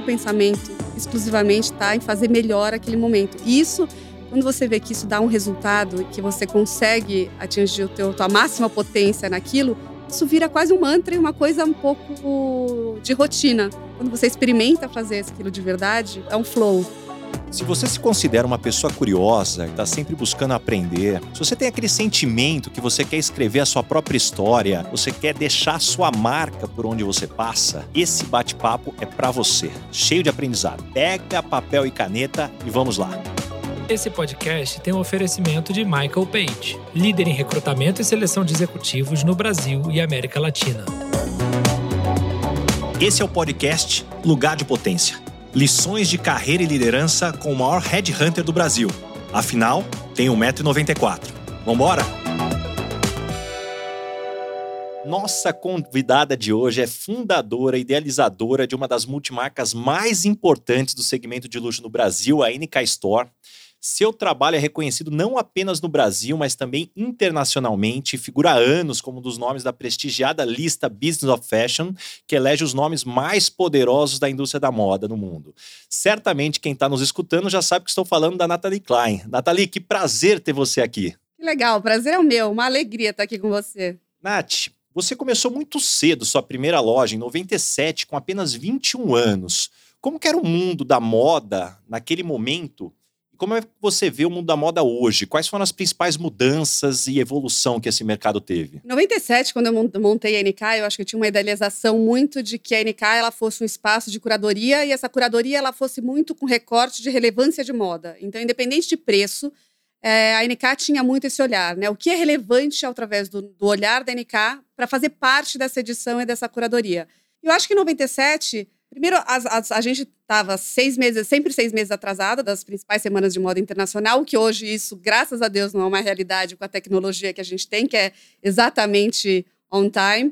meu pensamento exclusivamente está em fazer melhor aquele momento. Isso, quando você vê que isso dá um resultado, que você consegue atingir o teu, tua máxima potência naquilo, isso vira quase um mantra e uma coisa um pouco de rotina. Quando você experimenta fazer aquilo de verdade, é um flow. Se você se considera uma pessoa curiosa e está sempre buscando aprender, se você tem aquele sentimento que você quer escrever a sua própria história, você quer deixar a sua marca por onde você passa, esse bate-papo é para você, cheio de aprendizado. Pega papel e caneta e vamos lá. Esse podcast tem um oferecimento de Michael Page, líder em recrutamento e seleção de executivos no Brasil e América Latina. Esse é o podcast Lugar de Potência. Lições de carreira e liderança com o maior headhunter do Brasil. Afinal, tem 1,94m. Vambora? Nossa convidada de hoje é fundadora e idealizadora de uma das multimarcas mais importantes do segmento de luxo no Brasil, a NK Store. Seu trabalho é reconhecido não apenas no Brasil, mas também internacionalmente e figura há anos como um dos nomes da prestigiada lista Business of Fashion, que elege os nomes mais poderosos da indústria da moda no mundo. Certamente quem está nos escutando já sabe que estou falando da Natalie Klein. Natalie, que prazer ter você aqui. Que legal, prazer é o meu, uma alegria estar aqui com você. Nath, você começou muito cedo sua primeira loja, em 97, com apenas 21 anos. Como que era o mundo da moda naquele momento como é que você vê o mundo da moda hoje? Quais foram as principais mudanças e evolução que esse mercado teve? Em 97, quando eu montei a NK, eu acho que eu tinha uma idealização muito de que a NK ela fosse um espaço de curadoria e essa curadoria ela fosse muito com recorte de relevância de moda. Então, independente de preço, é, a NK tinha muito esse olhar, né? O que é relevante através do, do olhar da NK para fazer parte dessa edição e dessa curadoria. Eu acho que em 97 Primeiro, as, as, a gente estava seis meses, sempre seis meses atrasada das principais semanas de moda internacional, que hoje isso, graças a Deus, não é uma realidade com a tecnologia que a gente tem, que é exatamente on time.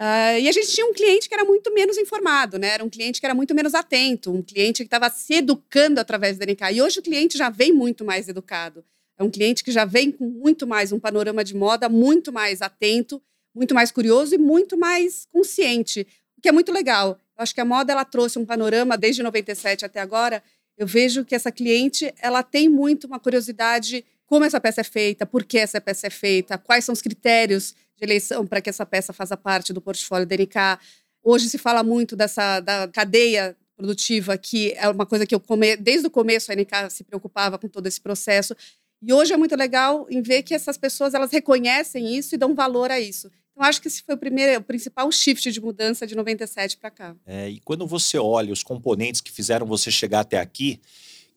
Uh, e a gente tinha um cliente que era muito menos informado, né? Era um cliente que era muito menos atento, um cliente que estava se educando através da NK. E hoje o cliente já vem muito mais educado. É um cliente que já vem com muito mais um panorama de moda muito mais atento, muito mais curioso e muito mais consciente, o que é muito legal. Acho que a moda ela trouxe um panorama desde 97 até agora. Eu vejo que essa cliente ela tem muito uma curiosidade como essa peça é feita, por que essa peça é feita, quais são os critérios de eleição para que essa peça faça parte do portfólio da NK. Hoje se fala muito dessa da cadeia produtiva, que é uma coisa que eu come... desde o começo a NK se preocupava com todo esse processo. E hoje é muito legal em ver que essas pessoas elas reconhecem isso e dão valor a isso. Então, acho que esse foi o primeiro, o principal shift de mudança de 97 para cá. É, e quando você olha os componentes que fizeram você chegar até aqui,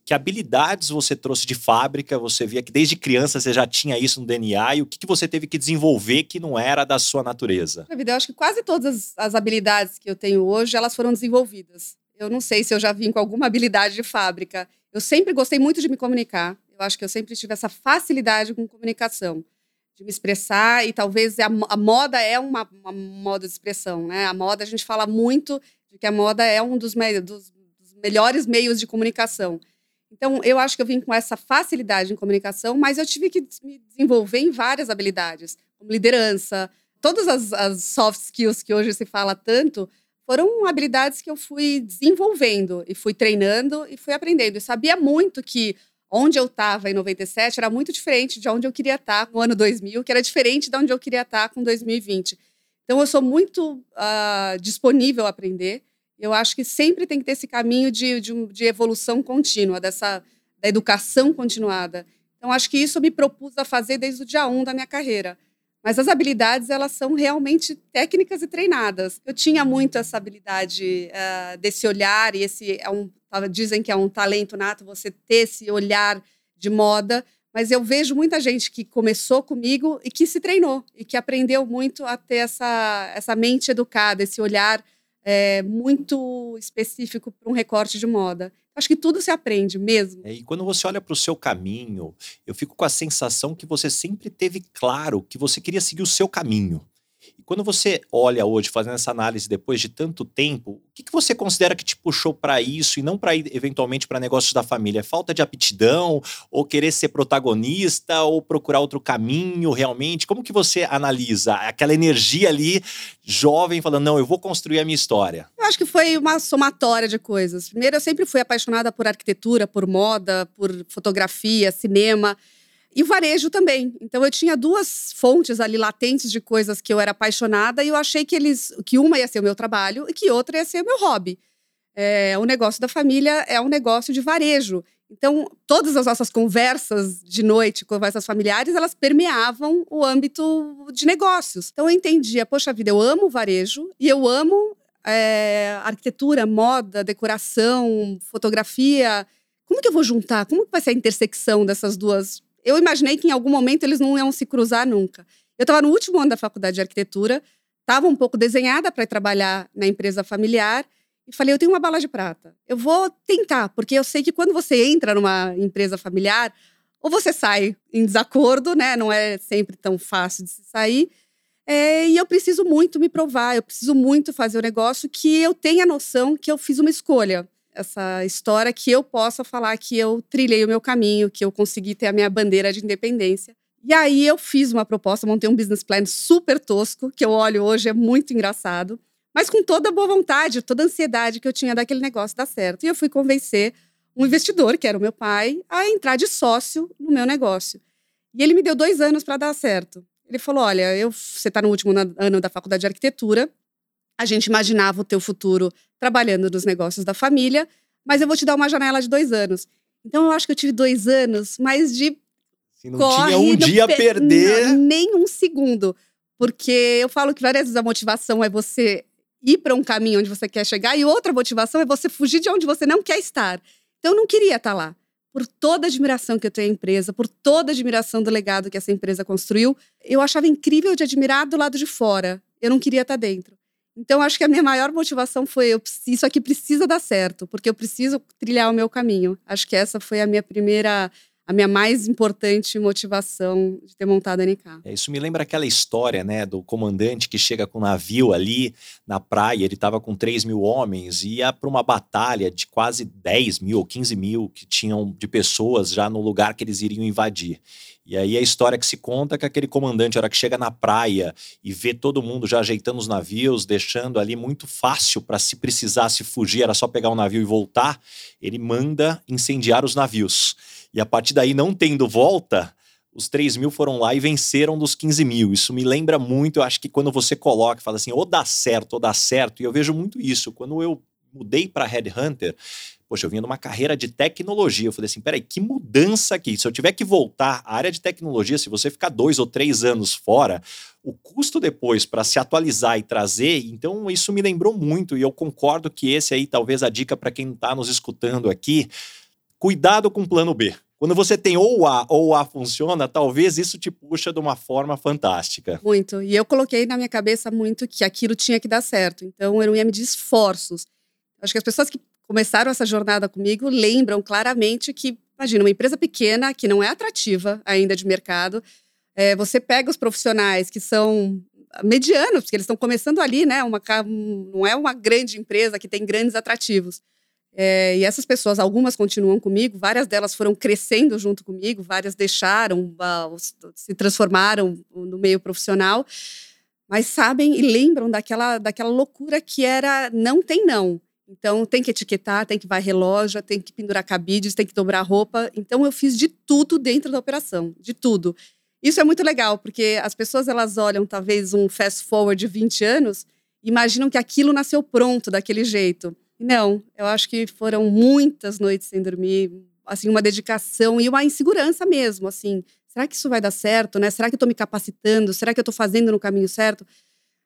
que habilidades você trouxe de fábrica? Você via que desde criança você já tinha isso no DNA e o que, que você teve que desenvolver que não era da sua natureza? Eu acho que quase todas as, as habilidades que eu tenho hoje elas foram desenvolvidas. Eu não sei se eu já vim com alguma habilidade de fábrica. Eu sempre gostei muito de me comunicar. Eu acho que eu sempre tive essa facilidade com comunicação de me expressar e talvez a, a moda é uma, uma, moda de expressão, né? A moda a gente fala muito de que a moda é um dos, me, dos, dos melhores meios de comunicação. Então, eu acho que eu vim com essa facilidade em comunicação, mas eu tive que me desenvolver em várias habilidades, como liderança, todas as, as soft skills que hoje se fala tanto, foram habilidades que eu fui desenvolvendo e fui treinando e fui aprendendo. E sabia muito que onde eu estava em 97 era muito diferente de onde eu queria estar no ano 2000, que era diferente de onde eu queria estar com 2020. Então, eu sou muito uh, disponível a aprender. Eu acho que sempre tem que ter esse caminho de, de, de evolução contínua, dessa da educação continuada. Então, acho que isso eu me propus a fazer desde o dia 1 da minha carreira. Mas as habilidades, elas são realmente técnicas e treinadas. Eu tinha muito essa habilidade uh, desse olhar, e esse é um, dizem que é um talento nato você ter esse olhar de moda, mas eu vejo muita gente que começou comigo e que se treinou, e que aprendeu muito a ter essa, essa mente educada, esse olhar é, muito específico para um recorte de moda. Acho que tudo se aprende mesmo. É, e quando você olha para o seu caminho, eu fico com a sensação que você sempre teve claro que você queria seguir o seu caminho quando você olha hoje, fazendo essa análise depois de tanto tempo, o que, que você considera que te puxou para isso e não para eventualmente para negócios da família? Falta de aptidão, ou querer ser protagonista, ou procurar outro caminho realmente? Como que você analisa aquela energia ali, jovem, falando, não, eu vou construir a minha história? Eu acho que foi uma somatória de coisas. Primeiro, eu sempre fui apaixonada por arquitetura, por moda, por fotografia, cinema. E varejo também. Então eu tinha duas fontes ali latentes de coisas que eu era apaixonada e eu achei que eles que uma ia ser o meu trabalho e que outra ia ser o meu hobby. É, o negócio da família é um negócio de varejo. Então, todas as nossas conversas de noite, conversas familiares, elas permeavam o âmbito de negócios. Então, eu entendia, poxa vida, eu amo varejo e eu amo é, arquitetura, moda, decoração, fotografia. Como que eu vou juntar? Como que vai ser a intersecção dessas duas eu imaginei que em algum momento eles não iam se cruzar nunca. Eu estava no último ano da faculdade de arquitetura, estava um pouco desenhada para trabalhar na empresa familiar e falei: eu tenho uma bala de prata. Eu vou tentar, porque eu sei que quando você entra numa empresa familiar, ou você sai em desacordo, né? Não é sempre tão fácil de se sair. É, e eu preciso muito me provar, eu preciso muito fazer o negócio que eu tenha noção que eu fiz uma escolha essa história que eu possa falar que eu trilhei o meu caminho, que eu consegui ter a minha bandeira de independência. E aí eu fiz uma proposta, montei um business plan super tosco, que eu olho hoje, é muito engraçado, mas com toda a boa vontade, toda a ansiedade que eu tinha daquele negócio dar certo. E eu fui convencer um investidor, que era o meu pai, a entrar de sócio no meu negócio. E ele me deu dois anos para dar certo. Ele falou: Olha, eu, você está no último ano da faculdade de arquitetura, a gente imaginava o teu futuro trabalhando nos negócios da família, mas eu vou te dar uma janela de dois anos. Então eu acho que eu tive dois anos, mas de. Se não corre, tinha um dia a perder. Não, nem um segundo. Porque eu falo que várias vezes a motivação é você ir para um caminho onde você quer chegar, e outra motivação é você fugir de onde você não quer estar. Então eu não queria estar lá. Por toda a admiração que eu tenho à empresa, por toda a admiração do legado que essa empresa construiu, eu achava incrível de admirar do lado de fora. Eu não queria estar dentro. Então, acho que a minha maior motivação foi: eu, isso aqui precisa dar certo, porque eu preciso trilhar o meu caminho. Acho que essa foi a minha primeira a minha mais importante motivação de ter montado a NK. É, isso me lembra aquela história, né, do comandante que chega com o navio ali na praia, ele estava com 3 mil homens e ia para uma batalha de quase 10 mil ou 15 mil que tinham de pessoas já no lugar que eles iriam invadir. E aí a história que se conta é que aquele comandante, a hora que chega na praia e vê todo mundo já ajeitando os navios, deixando ali muito fácil para se precisasse fugir, era só pegar o um navio e voltar, ele manda incendiar os navios. E a partir daí, não tendo volta, os 3 mil foram lá e venceram dos 15 mil. Isso me lembra muito, eu acho que quando você coloca, fala assim, ou dá certo, ou dá certo, e eu vejo muito isso. Quando eu mudei para Headhunter, poxa, eu vinha numa carreira de tecnologia. Eu falei assim, peraí, que mudança aqui. Se eu tiver que voltar à área de tecnologia, se você ficar dois ou três anos fora, o custo depois para se atualizar e trazer, então isso me lembrou muito. E eu concordo que esse aí, talvez a dica para quem está nos escutando aqui, Cuidado com o plano B. Quando você tem ou A ou A funciona, talvez isso te puxa de uma forma fantástica. Muito. E eu coloquei na minha cabeça muito que aquilo tinha que dar certo. Então eu ia medir esforços. Acho que as pessoas que começaram essa jornada comigo lembram claramente que, imagina, uma empresa pequena que não é atrativa ainda de mercado, é, você pega os profissionais que são medianos, porque eles estão começando ali, né? Uma, não é uma grande empresa que tem grandes atrativos. É, e essas pessoas, algumas continuam comigo, várias delas foram crescendo junto comigo, várias deixaram, uh, se transformaram no meio profissional, mas sabem e lembram daquela, daquela loucura que era não tem não. Então tem que etiquetar, tem que varrer loja, tem que pendurar cabides, tem que dobrar roupa. Então eu fiz de tudo dentro da operação, de tudo. Isso é muito legal, porque as pessoas elas olham talvez um fast forward de 20 anos, imaginam que aquilo nasceu pronto daquele jeito. Não, eu acho que foram muitas noites sem dormir, assim, uma dedicação e uma insegurança mesmo, assim. Será que isso vai dar certo, né? Será que eu estou me capacitando? Será que eu estou fazendo no caminho certo?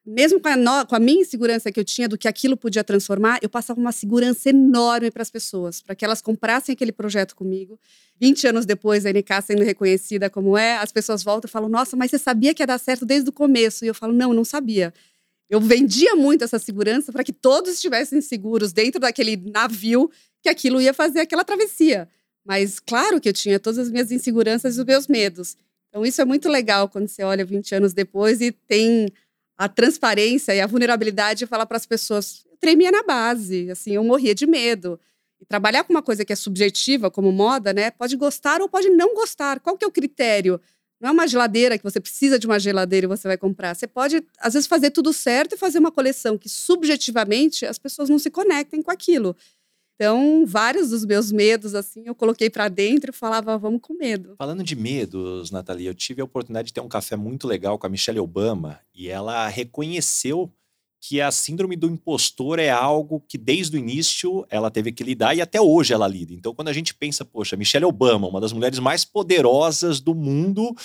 Mesmo com a, no, com a minha insegurança que eu tinha do que aquilo podia transformar, eu passava uma segurança enorme para as pessoas, para que elas comprassem aquele projeto comigo. 20 anos depois, a NK sendo reconhecida como é, as pessoas voltam e falam: Nossa, mas você sabia que ia dar certo desde o começo? E eu falo: Não, não sabia. Eu vendia muito essa segurança para que todos estivessem seguros dentro daquele navio que aquilo ia fazer aquela travessia. Mas claro que eu tinha todas as minhas inseguranças e os meus medos. Então isso é muito legal quando você olha 20 anos depois e tem a transparência e a vulnerabilidade de falar para as pessoas. Eu tremia na base, assim, eu morria de medo. E trabalhar com uma coisa que é subjetiva, como moda, né? Pode gostar ou pode não gostar. Qual que é o critério? Não é uma geladeira que você precisa de uma geladeira e você vai comprar. Você pode, às vezes, fazer tudo certo e fazer uma coleção que, subjetivamente, as pessoas não se conectem com aquilo. Então, vários dos meus medos, assim, eu coloquei para dentro e falava, vamos com medo. Falando de medos, Nathalie, eu tive a oportunidade de ter um café muito legal com a Michelle Obama e ela reconheceu que a síndrome do impostor é algo que desde o início ela teve que lidar e até hoje ela lida. Então, quando a gente pensa, poxa, Michelle Obama, uma das mulheres mais poderosas do mundo,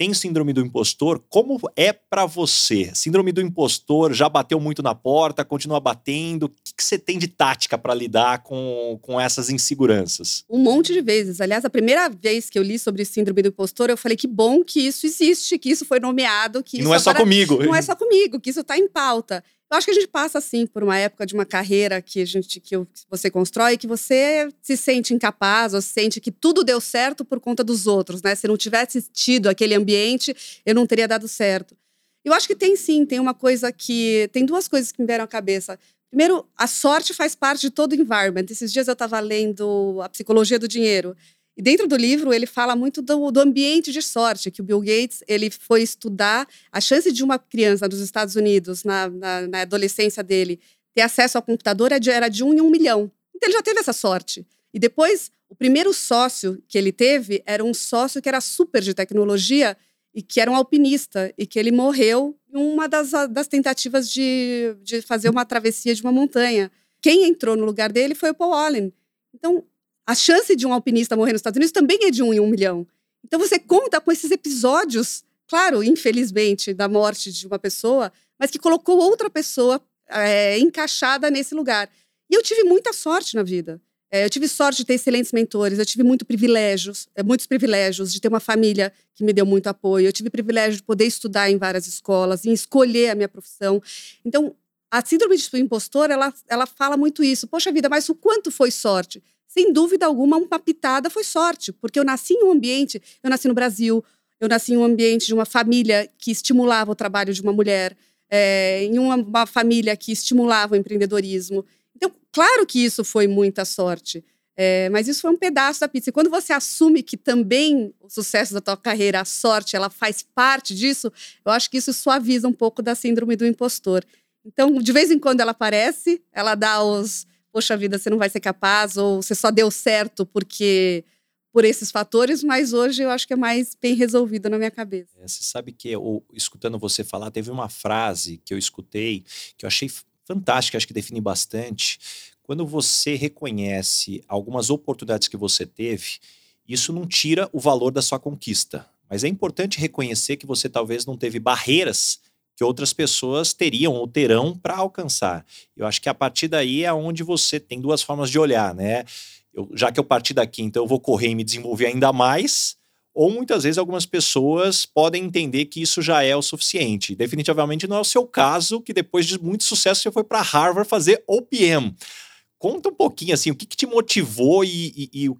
tem síndrome do impostor, como é para você? Síndrome do impostor já bateu muito na porta, continua batendo? O que, que você tem de tática para lidar com, com essas inseguranças? Um monte de vezes. Aliás, a primeira vez que eu li sobre síndrome do impostor, eu falei que bom que isso existe, que isso foi nomeado, que e não é só comigo. Não é só comigo, que isso está em pauta. Eu acho que a gente passa assim por uma época de uma carreira que a gente que você constrói que você se sente incapaz ou sente que tudo deu certo por conta dos outros, né? Se não tivesse tido aquele ambiente, eu não teria dado certo. Eu acho que tem sim, tem uma coisa que tem duas coisas que me vieram à cabeça. Primeiro, a sorte faz parte de todo o environment. Esses dias eu estava lendo a psicologia do dinheiro e dentro do livro ele fala muito do, do, ambiente de sorte, que o Bill Gates ele foi estudar a chance de uma criança dos Estados Unidos, na, na, na adolescência dele, ter acesso ao computador era de um em um milhão. Então ele já teve essa sorte. E depois, o primeiro sócio que ele teve era um sócio que era super de tecnologia e que era um alpinista, e que ele morreu em uma das, das tentativas de, de fazer uma travessia de uma montanha. Quem entrou no lugar dele foi o Paul Allen. Então, a chance de um alpinista morrer nos Estados Unidos também é de um em um milhão. Então você conta com esses episódios, claro, infelizmente, da morte de uma pessoa, mas que colocou outra pessoa é, encaixada nesse lugar. E eu tive muita sorte na vida. É, eu tive sorte de ter excelentes mentores, eu tive muito privilégios, é, muitos privilégios de ter uma família que me deu muito apoio, eu tive privilégio de poder estudar em várias escolas, em escolher a minha profissão. Então, a síndrome do impostor, ela, ela fala muito isso. Poxa vida, mas o quanto foi sorte? sem dúvida alguma, uma pitada foi sorte, porque eu nasci em um ambiente, eu nasci no Brasil, eu nasci em um ambiente de uma família que estimulava o trabalho de uma mulher, é, em uma, uma, família que estimulava o empreendedorismo. Claro que isso foi muita sorte, é, mas isso foi um pedaço da pizza. E quando você assume que também o sucesso da tua carreira, a sorte, ela faz parte disso, eu acho que isso suaviza um pouco da síndrome do impostor. Então, de vez em quando ela aparece, ela dá os poxa vida, você não vai ser capaz, ou você só deu certo porque por esses fatores, mas hoje eu acho que é mais bem resolvido na minha cabeça. É, você sabe que, eu, escutando você falar, teve uma frase que eu escutei que eu achei fantástica, acho que define bastante. Quando você reconhece algumas oportunidades que você teve, isso não tira o valor da sua conquista. Mas é importante reconhecer que você talvez não teve barreiras que outras pessoas teriam ou terão para alcançar. Eu acho que a partir daí é onde você tem duas formas de olhar, né? Eu, já que eu parti daqui, então eu vou correr e me desenvolver ainda mais, ou muitas vezes algumas pessoas podem entender que isso já é o suficiente. Definitivamente não é o seu caso, que depois de muito sucesso você foi para Harvard fazer OPM. Conta um pouquinho assim, o que, que te motivou e, e, e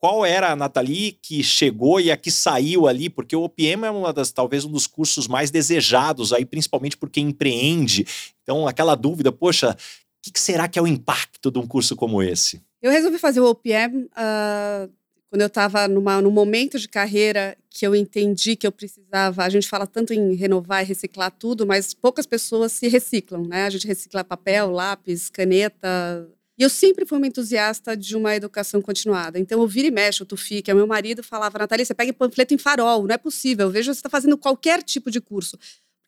qual era a Nathalie que chegou e a que saiu ali, porque o OPM é uma das, talvez um dos cursos mais desejados aí, principalmente por quem empreende. Então, aquela dúvida, poxa, o que, será que é o impacto de um curso como esse? Eu resolvi fazer o OPM uh, ah, quando eu estava num momento de carreira que eu entendi que eu precisava. A gente fala tanto em renovar e reciclar tudo, mas poucas pessoas se reciclam, né? A gente recicla papel, lápis, caneta, e eu sempre fui uma entusiasta de uma educação continuada. Então, eu vira e mexe, o Tufi, que é meu marido, falava, Natália, você pega panfleto em farol, não é possível. Eu vejo você está fazendo qualquer tipo de curso.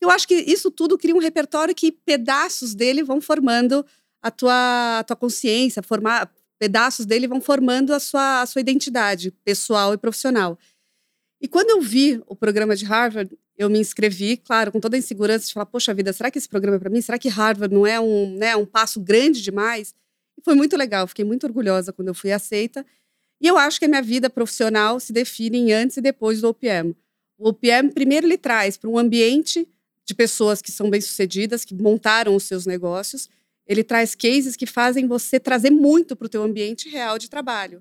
Eu acho que isso tudo cria um repertório que pedaços dele vão formando a tua, a tua consciência, formar, pedaços dele vão formando a sua, a sua identidade pessoal e profissional. E quando eu vi o programa de Harvard, eu me inscrevi, claro, com toda a insegurança de falar, poxa vida, será que esse programa é para mim? Será que Harvard não é um, né, um passo grande demais? foi muito legal, fiquei muito orgulhosa quando eu fui aceita. E eu acho que a minha vida profissional se define em antes e depois do OPM. O OPM, primeiro, ele traz para um ambiente de pessoas que são bem-sucedidas, que montaram os seus negócios. Ele traz cases que fazem você trazer muito para o teu ambiente real de trabalho.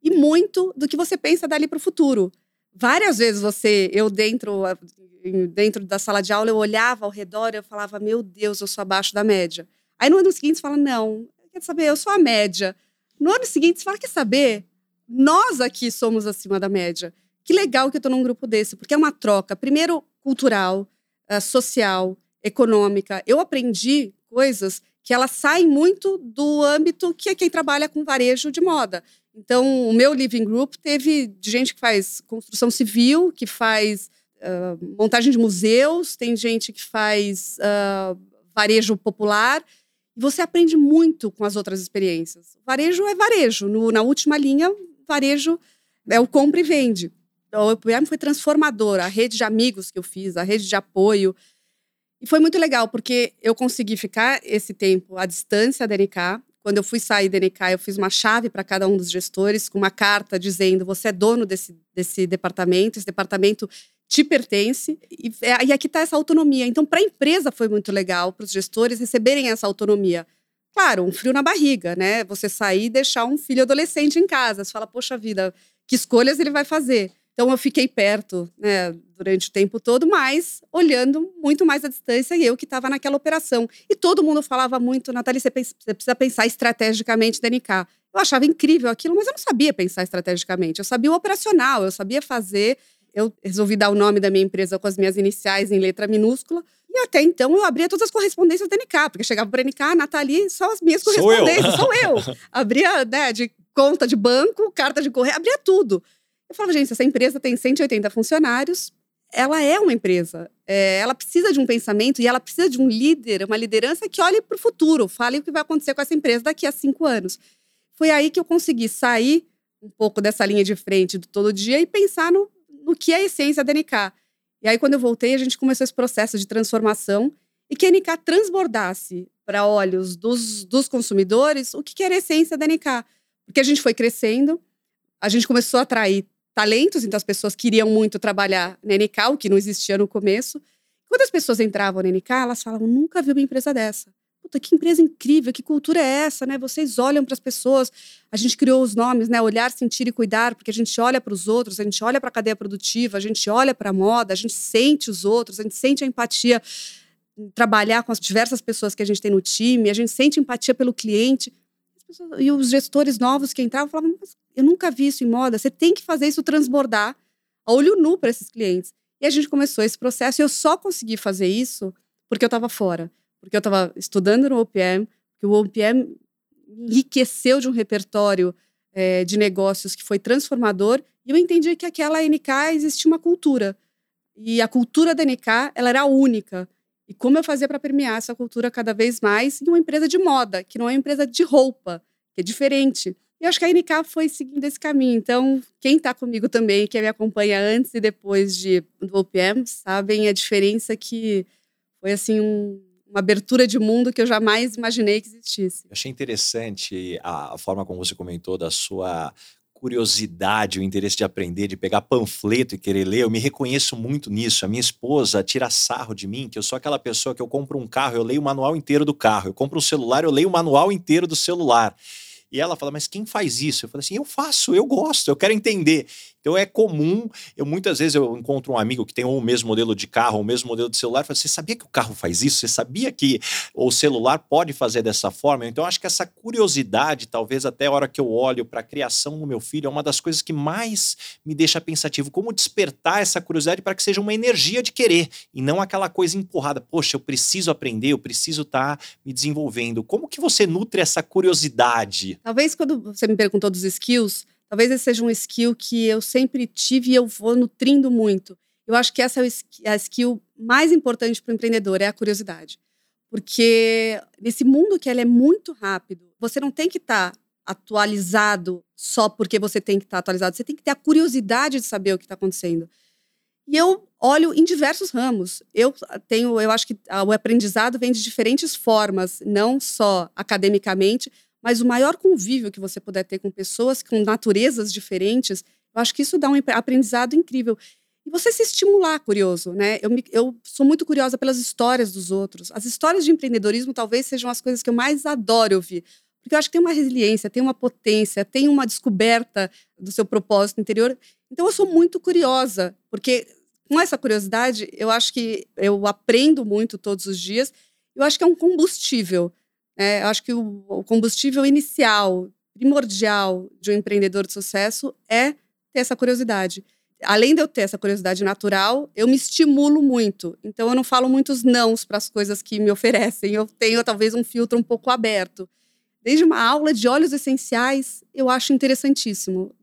E muito do que você pensa dali para o futuro. várias vezes você, eu dentro, dentro da sala de aula, eu olhava ao redor e eu falava, meu Deus, eu sou abaixo da média. Aí no ano seguinte você fala, não, quer saber, eu sou a média. No ano seguinte você fala, quer saber, nós aqui somos acima da média. Que legal que eu estou num grupo desse, porque é uma troca, primeiro, cultural, uh, social, econômica. Eu aprendi coisas que elas saem muito do âmbito que é quem trabalha com varejo de moda. Então, o meu living group teve gente que faz construção civil, que faz uh, montagem de museus, tem gente que faz uh, varejo popular. Você aprende muito com as outras experiências. Varejo é varejo. No, na última linha, varejo é o compra e vende. Então, o EPM foi transformador. A rede de amigos que eu fiz, a rede de apoio. E foi muito legal, porque eu consegui ficar esse tempo à distância da NK. Quando eu fui sair da NK, eu fiz uma chave para cada um dos gestores, com uma carta dizendo: você é dono desse, desse departamento, esse departamento te pertence. E, é, e aqui está essa autonomia. Então, para a empresa foi muito legal, para os gestores receberem essa autonomia. Claro, um frio na barriga, né? Você sair e deixar um filho adolescente em casa. Você fala, poxa vida, que escolhas ele vai fazer? Então eu fiquei perto, né, durante o tempo todo, mas olhando muito mais à distância e eu que estava naquela operação. E todo mundo falava muito, Natália, você, precisa pensar estrategicamente da NK. Eu achava incrível aquilo, mas eu não sabia pensar estrategicamente. Eu sabia o operacional, eu sabia fazer. Eu resolvi dar o nome da minha empresa com as minhas iniciais em letra minúscula. E até então eu abria todas as correspondências da NK, porque chegava para a NK, Nathalie, só as minhas correspondências, sou eu. Sou eu. Abria né, de conta de banco, carta de correio, abria tudo. Eu falava, gente, essa empresa tem 180 funcionários, ela é uma empresa. É, ela precisa de um pensamento e ela precisa de um líder, uma liderança que olhe para o futuro, fale o que vai acontecer com essa empresa daqui a cinco anos. Foi aí que eu consegui sair um pouco dessa linha de frente do todo dia e pensar no, no que é a essência da NK. E aí, quando eu voltei, a gente começou esse processo de transformação e que a NK transbordasse para olhos dos, dos consumidores o que, que era a essência da NK. Porque a gente foi crescendo, a gente começou a atrair talentos, então as pessoas queriam muito trabalhar na NK, o que não existia no começo. Quando as pessoas entravam na NK, elas falavam: nunca vi uma empresa dessa. Puta, que empresa incrível, que cultura é essa, né? Vocês olham para as pessoas. A gente criou os nomes, né? Olhar, sentir e cuidar, porque a gente olha para os outros, a gente olha para a cadeia produtiva, a gente olha para a moda, a gente sente os outros, a gente sente a empatia trabalhar com as diversas pessoas que a gente tem no time, a gente sente empatia pelo cliente. E os gestores novos que entravam falavam: eu nunca vi isso em moda, você tem que fazer isso transbordar a olho nu para esses clientes. E a gente começou esse processo e eu só consegui fazer isso porque eu estava fora, porque eu estava estudando no OPM, que o OPM enriqueceu de um repertório é, de negócios que foi transformador e eu entendi que aquela NK existia uma cultura. E a cultura da NK, ela era única. E como eu fazia para permear essa cultura cada vez mais em uma empresa de moda, que não é uma empresa de roupa, que é diferente. E acho que a NK foi seguindo esse caminho. Então, quem está comigo também, que me acompanha antes e depois de, do OPM, sabem a diferença que foi assim um, uma abertura de mundo que eu jamais imaginei que existisse. Eu achei interessante a, a forma como você comentou da sua curiosidade, o interesse de aprender, de pegar panfleto e querer ler, eu me reconheço muito nisso. A minha esposa tira sarro de mim, que eu sou aquela pessoa que eu compro um carro, eu leio o manual inteiro do carro. Eu compro um celular, eu leio o manual inteiro do celular. E ela fala, mas quem faz isso? Eu falei assim, eu faço, eu gosto, eu quero entender. Então é comum, eu muitas vezes eu encontro um amigo que tem o mesmo modelo de carro, o mesmo modelo de celular, e falo, você sabia que o carro faz isso? Você sabia que o celular pode fazer dessa forma? Então acho que essa curiosidade, talvez até a hora que eu olho para a criação do meu filho, é uma das coisas que mais me deixa pensativo, como despertar essa curiosidade para que seja uma energia de querer e não aquela coisa empurrada, poxa, eu preciso aprender, eu preciso estar tá me desenvolvendo. Como que você nutre essa curiosidade? Talvez quando você me perguntou dos skills, Talvez esse seja um skill que eu sempre tive e eu vou nutrindo muito. Eu acho que essa é a skill mais importante para o empreendedor, é a curiosidade. Porque nesse mundo que ele é muito rápido, você não tem que estar tá atualizado só porque você tem que estar tá atualizado. Você tem que ter a curiosidade de saber o que está acontecendo. E eu olho em diversos ramos. Eu tenho, eu acho que o aprendizado vem de diferentes formas, não só academicamente, mas o maior convívio que você puder ter com pessoas com naturezas diferentes, eu acho que isso dá um aprendizado incrível. E você se estimular, curioso, né? Eu, me, eu sou muito curiosa pelas histórias dos outros. As histórias de empreendedorismo talvez sejam as coisas que eu mais adoro ouvir. Porque eu acho que tem uma resiliência, tem uma potência, tem uma descoberta do seu propósito interior. Então eu sou muito curiosa, porque com essa curiosidade, eu acho que eu aprendo muito todos os dias. Eu acho que é um combustível. Eu acho que o, o combustível inicial, primordial de um empreendedor de sucesso é ter essa curiosidade. Além de eu ter essa curiosidade natural, eu me estimulo muito. Então, eu não falo muitos nãos para as coisas que me oferecem. Eu tenho, talvez, um filtro um pouco aberto. Desde uma aula de óleos essenciais, eu acho interessantíssimo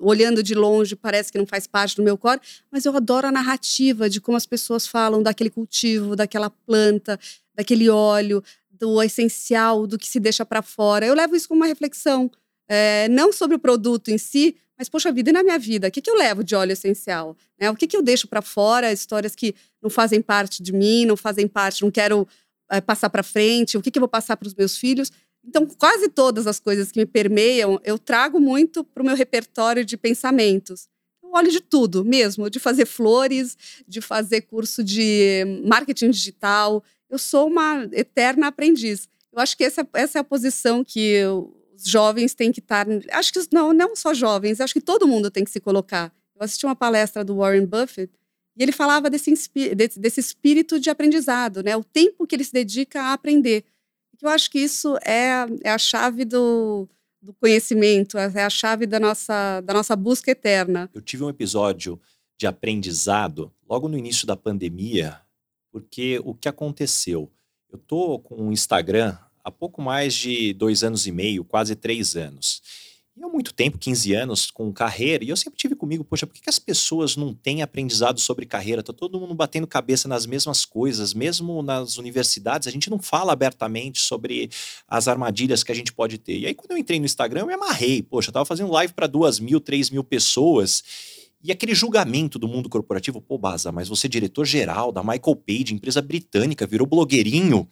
olhando de longe, parece que não faz parte do meu core, mas eu adoro a narrativa de como as pessoas falam daquele cultivo, daquela planta, daquele óleo, do essencial, do que se deixa para fora. Eu levo isso como uma reflexão, é, não sobre o produto em si, mas, poxa vida, e na minha vida? O que, que eu levo de óleo essencial? Né? O que, que eu deixo para fora? Histórias que não fazem parte de mim, não fazem parte, não quero é, passar para frente. O que, que eu vou passar para os meus filhos? Então, quase todas as coisas que me permeiam, eu trago muito para o meu repertório de pensamentos. Eu olho de tudo mesmo, de fazer flores, de fazer curso de marketing digital. Eu sou uma eterna aprendiz. Eu acho que essa, essa é a posição que os jovens têm que estar. Acho que não, não só jovens, acho que todo mundo tem que se colocar. Eu assisti uma palestra do Warren Buffett e ele falava desse, desse, desse espírito de aprendizado, né? O tempo que ele se dedica a aprender eu acho que isso é, é a chave do, do conhecimento, é a chave da nossa, da nossa busca eterna. Eu tive um episódio de aprendizado logo no início da pandemia, porque o que aconteceu? Eu tô com o Instagram há pouco mais de dois anos e meio, quase três anos. E há muito tempo, 15 anos, com carreira, e eu sempre tive comigo, poxa, por que, que as pessoas não têm aprendizado sobre carreira? Tá todo mundo batendo cabeça nas mesmas coisas, mesmo nas universidades, a gente não fala abertamente sobre as armadilhas que a gente pode ter. E aí, quando eu entrei no Instagram, eu me amarrei, poxa, eu tava fazendo live para duas mil, três mil pessoas. E aquele julgamento do mundo corporativo, pô, Baza, mas você é diretor-geral da Michael Page, empresa britânica, virou blogueirinho.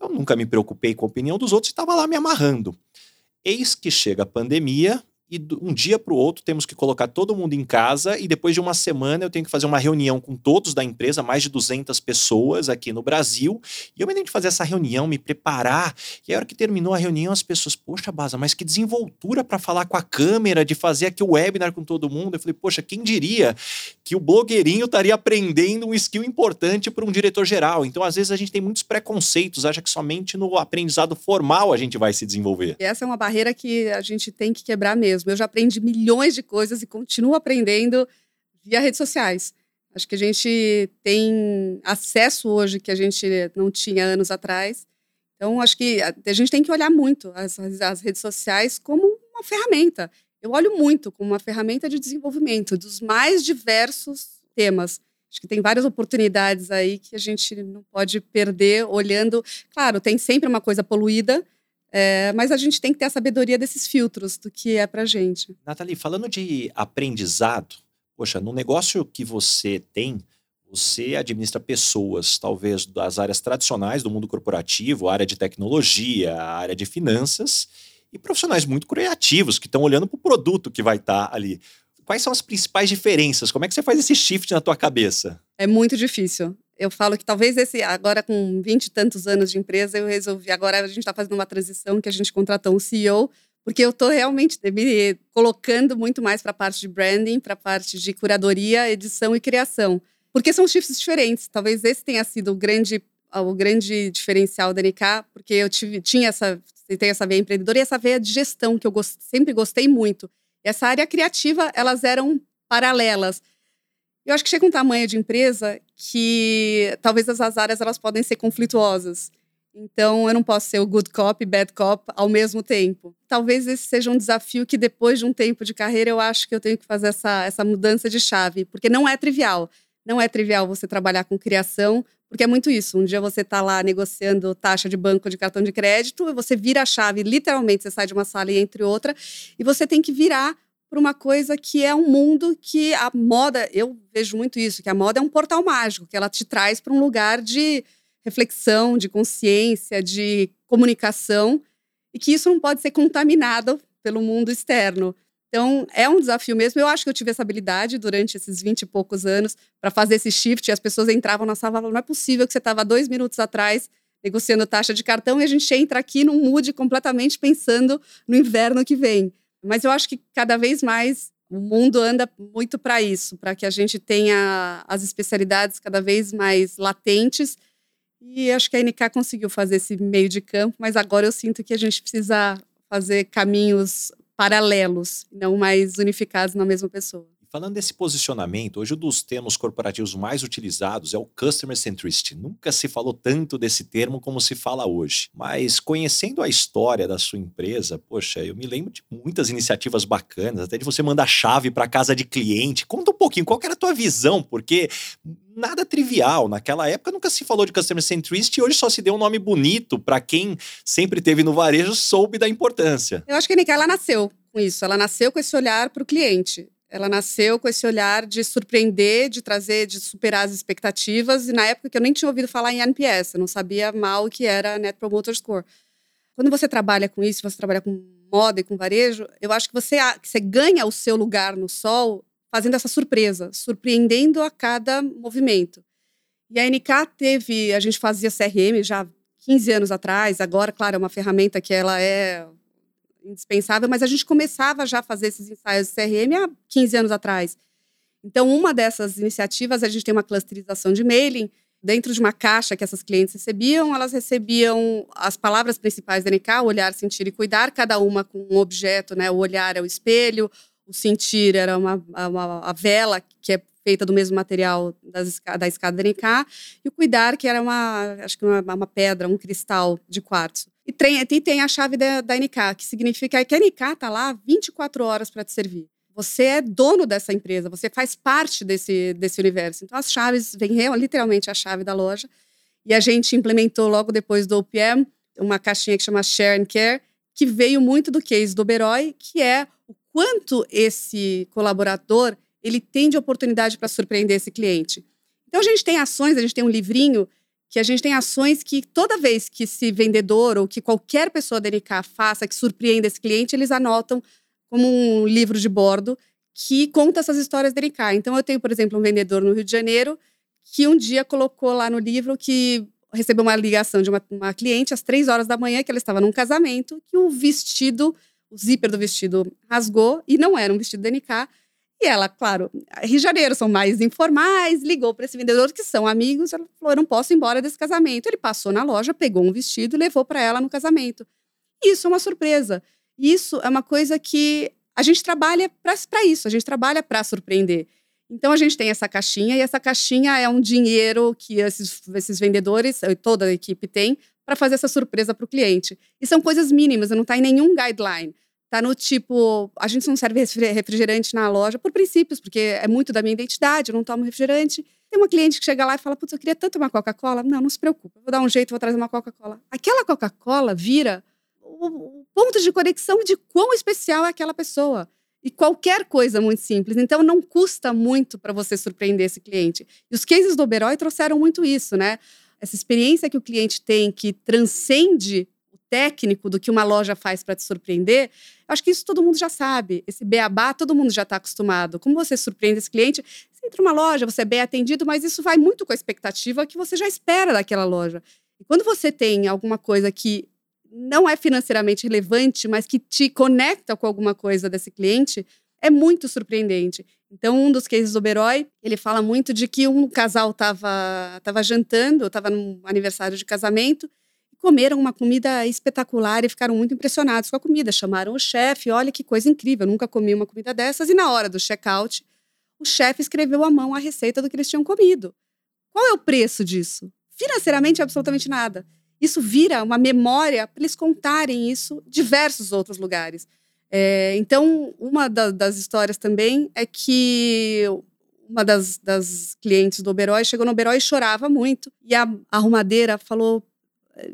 Eu nunca me preocupei com a opinião dos outros e estava lá me amarrando. Eis que chega a pandemia e um dia para o outro temos que colocar todo mundo em casa e depois de uma semana eu tenho que fazer uma reunião com todos da empresa, mais de 200 pessoas aqui no Brasil, e eu me tenho que fazer essa reunião, me preparar, e a hora que terminou a reunião as pessoas, poxa Baza, mas que desenvoltura para falar com a câmera, de fazer aqui o webinar com todo mundo, eu falei, poxa, quem diria que o blogueirinho estaria aprendendo um skill importante para um diretor geral, então às vezes a gente tem muitos preconceitos, acha que somente no aprendizado formal a gente vai se desenvolver. E essa é uma barreira que a gente tem que quebrar mesmo mesmo. Eu já aprendi milhões de coisas e continuo aprendendo via redes sociais. Acho que a gente tem acesso hoje que a gente não tinha anos atrás. Então, acho que a gente tem que olhar muito as, as redes sociais como uma ferramenta. Eu olho muito como uma ferramenta de desenvolvimento dos mais diversos temas. Acho que tem várias oportunidades aí que a gente não pode perder olhando. Claro, tem sempre uma coisa poluída, é, mas a gente tem que ter a sabedoria desses filtros do que é para gente. Nathalie, falando de aprendizado, poxa, no negócio que você tem, você administra pessoas, talvez das áreas tradicionais do mundo corporativo, área de tecnologia, área de finanças, e profissionais muito criativos que estão olhando para o produto que vai estar tá ali. Quais são as principais diferenças? Como é que você faz esse shift na tua cabeça? É muito difícil eu falo que talvez esse, agora com vinte e tantos anos de empresa, eu resolvi. Agora a gente está fazendo uma transição que a gente contratou um CEO, porque eu estou realmente me colocando muito mais para a parte de branding, para a parte de curadoria, edição e criação. Porque são shifts diferentes. Talvez esse tenha sido o grande, o grande diferencial da NK, porque eu tive, tinha essa, tenho essa veia empreendedora e essa veia de gestão, que eu gost, sempre gostei muito. E essa área criativa, elas eram paralelas. Eu acho que chega um tamanho de empresa que talvez as áreas elas podem ser conflituosas. Então, eu não posso ser o good cop e bad cop ao mesmo tempo. Talvez esse seja um desafio que depois de um tempo de carreira eu acho que eu tenho que fazer essa, essa mudança de chave, porque não é trivial. Não é trivial você trabalhar com criação, porque é muito isso. Um dia você está lá negociando taxa de banco de cartão de crédito, você vira a chave, literalmente, você sai de uma sala e entre outra, e você tem que virar para uma coisa que é um mundo que a moda, eu vejo muito isso, que a moda é um portal mágico, que ela te traz para um lugar de reflexão, de consciência, de comunicação, e que isso não pode ser contaminado pelo mundo externo. Então, é um desafio mesmo. Eu acho que eu tive essa habilidade durante esses 20 e poucos anos para fazer esse shift. E as pessoas entravam na sala e falavam: não é possível que você estava dois minutos atrás negociando taxa de cartão e a gente entra aqui num mood completamente pensando no inverno que vem. Mas eu acho que cada vez mais O mundo anda muito para isso, para que a gente tenha as especialidades cada vez mais latentes. E acho que a NK conseguiu fazer esse meio de campo, mas agora eu sinto que a gente precisa fazer caminhos paralelos, não mais unificados na mesma pessoa. Falando desse posicionamento, hoje um dos termos corporativos mais utilizados é o Customer Centricity. Nunca se falou tanto desse termo como se fala hoje. Mas conhecendo a história da sua empresa, poxa, eu me lembro de muitas iniciativas bacanas, até de você mandar chave para casa de cliente. Conta um pouquinho, qual era a tua visão? Porque nada trivial. Naquela época nunca se falou de Customer Centricity e hoje só se deu um nome bonito para quem sempre teve no varejo soube da importância. Eu acho que a Nica, ela nasceu com isso. Ela nasceu com esse olhar para o cliente. Ela nasceu com esse olhar de surpreender, de trazer, de superar as expectativas. E na época que eu nem tinha ouvido falar em NPS, eu não sabia mal o que era Net Promoter Score. Quando você trabalha com isso, você trabalha com moda e com varejo, eu acho que você, que você ganha o seu lugar no sol fazendo essa surpresa, surpreendendo a cada movimento. E a NK teve, a gente fazia CRM já 15 anos atrás, agora, claro, é uma ferramenta que ela é indispensável, mas a gente começava já a fazer esses ensaios de CRM há 15 anos atrás. Então, uma dessas iniciativas, a gente tem uma clusterização de mailing. Dentro de uma caixa que essas clientes recebiam, elas recebiam as palavras principais da NK, olhar, sentir e cuidar, cada uma com um objeto, né? O olhar é o espelho, o sentir era uma, uma a vela, que é feita do mesmo material das, da escada da NK, e o cuidar, que era uma, acho que uma, uma pedra, um cristal de quartzo. E tem, e tem a chave da, da NK, que significa que a NK está lá 24 horas para te servir. Você é dono dessa empresa, você faz parte desse, desse universo. Então, as chaves, vem literalmente a chave da loja. E a gente implementou logo depois do OPM uma caixinha que chama Share and Care, que veio muito do case do Beroy, que é o quanto esse colaborador ele tem de oportunidade para surpreender esse cliente. Então, a gente tem ações, a gente tem um livrinho que a gente tem ações que toda vez que esse vendedor ou que qualquer pessoa da NK faça, que surpreenda esse cliente, eles anotam como um livro de bordo que conta essas histórias da NK. Então, eu tenho, por exemplo, um vendedor no Rio de Janeiro que um dia colocou lá no livro que recebeu uma ligação de uma, uma cliente às três horas da manhã, que ela estava num casamento, que o vestido, o zíper do vestido rasgou, e não era um vestido da NK, e ela, claro, Rio de Janeiro são mais informais, ligou para esse vendedor que são amigos, ela falou: eu não posso ir embora desse casamento. Ele passou na loja, pegou um vestido e levou para ela no casamento. Isso é uma surpresa. Isso é uma coisa que a gente trabalha para isso, a gente trabalha para surpreender. Então a gente tem essa caixinha e essa caixinha é um dinheiro que esses, esses vendedores, toda a equipe tem, para fazer essa surpresa para o cliente. E são coisas mínimas, não está em nenhum guideline. Tá no tipo, a gente não serve refrigerante na loja por princípios, porque é muito da minha identidade, eu não tomo refrigerante. Tem uma cliente que chega lá e fala: Putz, eu queria tanto uma Coca-Cola. Não, não se preocupe, eu vou dar um jeito, vou trazer uma Coca-Cola. Aquela Coca-Cola vira o, ponto de conexão de quão especial é aquela pessoa. E qualquer coisa muito simples. Então, não custa muito para você surpreender esse cliente. E os cases do Oberoi trouxeram muito isso, né? Essa experiência que o cliente tem, que transcende técnico do que uma loja faz para te surpreender, acho que isso todo mundo já sabe. Esse beabá, todo mundo já está acostumado. Como você surpreende esse cliente? Você entra numa loja, você é bem atendido, mas isso vai muito com a expectativa que você já espera daquela loja. E quando você tem alguma coisa que não é financeiramente relevante, mas que te conecta com alguma coisa desse cliente, é muito surpreendente. Então, um dos cases do Beroy, ele fala muito de que um casal estava tava jantando, estava num aniversário de casamento, comeram uma comida espetacular e ficaram muito impressionados com a comida. Chamaram o chefe, olha que coisa incrível, nunca comi uma comida dessas. E na hora do check-out, o chefe escreveu à mão a receita do que eles tinham comido. Qual é o preço disso? Financeiramente, absolutamente nada. Isso vira uma memória para eles contarem isso em diversos outros lugares. É, então, uma da, das histórias também é que uma das, das clientes do Oberoi chegou no Oberoi e chorava muito. E a arrumadeira falou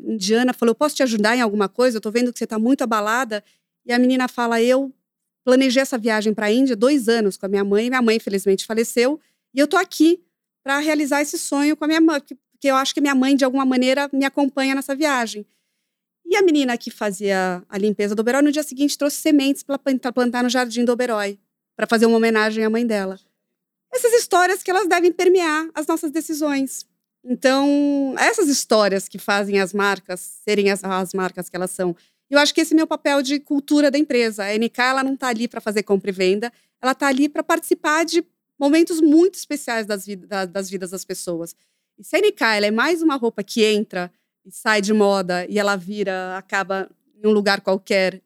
indiana falou: Posso te ajudar em alguma coisa? Eu tô vendo que você está muito abalada. E a menina fala: Eu planejei essa viagem para a Índia dois anos com a minha mãe. Minha mãe, infelizmente, faleceu. E eu tô aqui para realizar esse sonho com a minha mãe, porque eu acho que minha mãe, de alguma maneira, me acompanha nessa viagem. E a menina que fazia a limpeza do Oberoi, no dia seguinte, trouxe sementes para plantar no jardim do Oberoi, para fazer uma homenagem à mãe dela. Essas histórias que elas devem permear as nossas decisões. Então, essas histórias que fazem as marcas serem as, as marcas que elas são. Eu acho que esse é meu papel de cultura da empresa. A NK ela não está ali para fazer compra e venda, ela está ali para participar de momentos muito especiais das, das vidas das pessoas. E se a NK ela é mais uma roupa que entra e sai de moda e ela vira, acaba em um lugar qualquer,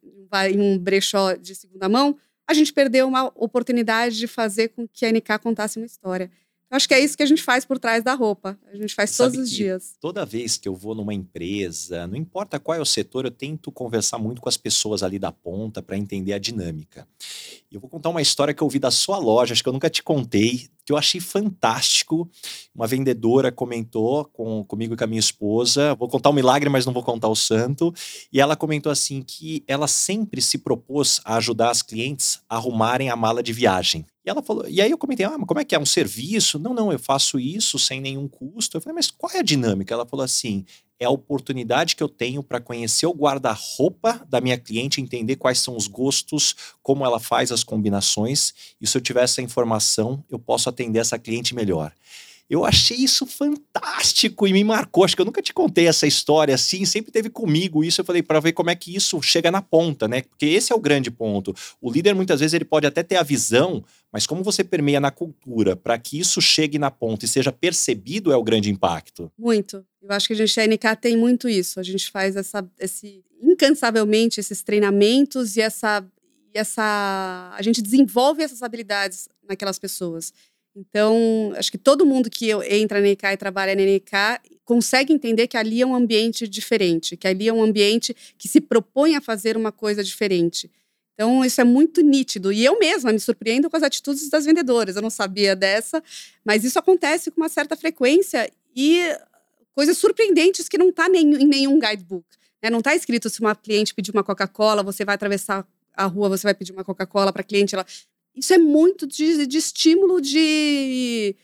em um brechó de segunda mão, a gente perdeu uma oportunidade de fazer com que a NK contasse uma história. Acho que é isso que a gente faz por trás da roupa. A gente faz Sabe todos os dias. Toda vez que eu vou numa empresa, não importa qual é o setor, eu tento conversar muito com as pessoas ali da ponta para entender a dinâmica. Eu vou contar uma história que eu ouvi da sua loja, acho que eu nunca te contei, que eu achei fantástico. Uma vendedora comentou com, comigo e com a minha esposa. Vou contar o um milagre, mas não vou contar o santo. E ela comentou assim que ela sempre se propôs a ajudar as clientes a arrumarem a mala de viagem. E ela falou, e aí eu comentei, ah, mas como é que é? Um serviço? Não, não, eu faço isso sem nenhum custo. Eu falei, mas qual é a dinâmica? Ela falou assim: é a oportunidade que eu tenho para conhecer o guarda-roupa da minha cliente, entender quais são os gostos, como ela faz as combinações, e se eu tiver essa informação, eu posso atender essa cliente melhor. Eu achei isso fantástico e me marcou. Acho que eu nunca te contei essa história assim, sempre teve comigo isso. Eu falei para ver como é que isso chega na ponta, né? Porque esse é o grande ponto. O líder muitas vezes ele pode até ter a visão, mas como você permeia na cultura para que isso chegue na ponta e seja percebido é o grande impacto. Muito. Eu acho que a gente, a NK tem muito isso. A gente faz essa, esse incansavelmente esses treinamentos e essa, e essa, a gente desenvolve essas habilidades naquelas pessoas. Então, acho que todo mundo que entra na NK e trabalha na NK consegue entender que ali é um ambiente diferente, que ali é um ambiente que se propõe a fazer uma coisa diferente. Então, isso é muito nítido. E eu mesma me surpreendo com as atitudes das vendedoras. Eu não sabia dessa, mas isso acontece com uma certa frequência e coisas surpreendentes que não está em nenhum guidebook. Né? Não está escrito se uma cliente pedir uma Coca-Cola, você vai atravessar a rua, você vai pedir uma Coca-Cola para a cliente. Ela isso é muito de, de estímulo de,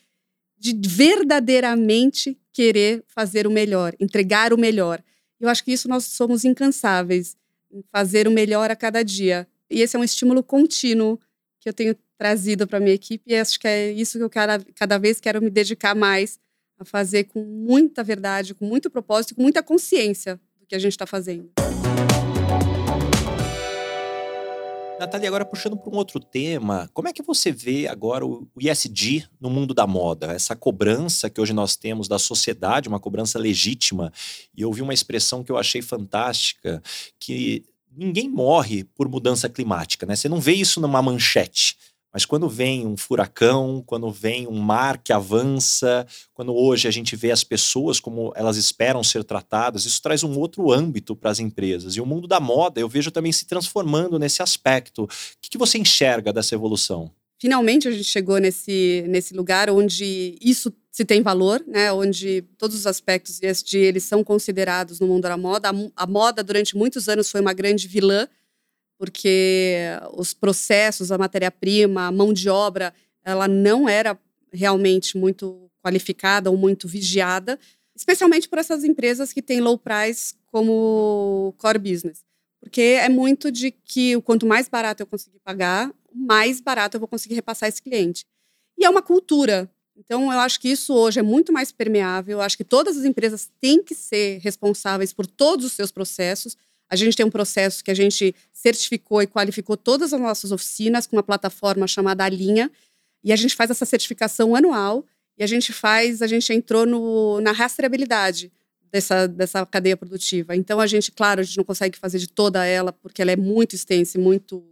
de verdadeiramente querer fazer o melhor, entregar o melhor. Eu acho que isso nós somos incansáveis em fazer o melhor a cada dia. E esse é um estímulo contínuo que eu tenho trazido para minha equipe e acho que é isso que eu cada, cada vez quero me dedicar mais a fazer com muita verdade, com muito propósito, com muita consciência do que a gente está fazendo. Natália, agora puxando para um outro tema, como é que você vê agora o ISD no mundo da moda? Essa cobrança que hoje nós temos da sociedade, uma cobrança legítima. E eu ouvi uma expressão que eu achei fantástica, que ninguém morre por mudança climática, né? Você não vê isso numa manchete. Mas quando vem um furacão, quando vem um mar que avança, quando hoje a gente vê as pessoas como elas esperam ser tratadas, isso traz um outro âmbito para as empresas. E o mundo da moda eu vejo também se transformando nesse aspecto. O que, que você enxerga dessa evolução? Finalmente a gente chegou nesse, nesse lugar onde isso se tem valor, né? onde todos os aspectos ESG eles são considerados no mundo da moda. A, a moda durante muitos anos foi uma grande vilã porque os processos, a matéria-prima, a mão de obra, ela não era realmente muito qualificada ou muito vigiada, especialmente por essas empresas que têm low price como core business. Porque é muito de que quanto mais barato eu conseguir pagar, mais barato eu vou conseguir repassar esse cliente. E é uma cultura. Então, eu acho que isso hoje é muito mais permeável. Eu acho que todas as empresas têm que ser responsáveis por todos os seus processos, a gente tem um processo que a gente certificou e qualificou todas as nossas oficinas com uma plataforma chamada Alinha, e a gente faz essa certificação anual, e a gente faz, a gente entrou no, na rastreabilidade dessa, dessa cadeia produtiva. Então, a gente, claro, a gente não consegue fazer de toda ela, porque ela é muito extensa e muito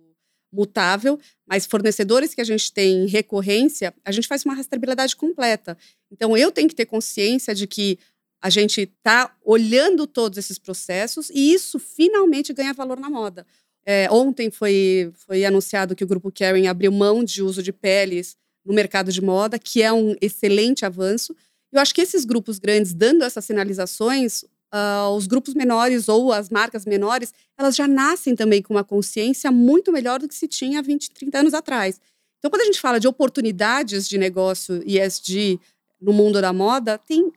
mutável, mas fornecedores que a gente tem em recorrência, a gente faz uma rastreabilidade completa. Então, eu tenho que ter consciência de que a gente está olhando todos esses processos e isso finalmente ganha valor na moda. É, ontem foi, foi anunciado que o grupo Kering abriu mão de uso de peles no mercado de moda, que é um excelente avanço. Eu acho que esses grupos grandes, dando essas sinalizações, uh, os grupos menores ou as marcas menores, elas já nascem também com uma consciência muito melhor do que se tinha há 20, 30 anos atrás. Então, quando a gente fala de oportunidades de negócio ESG no mundo da moda, tem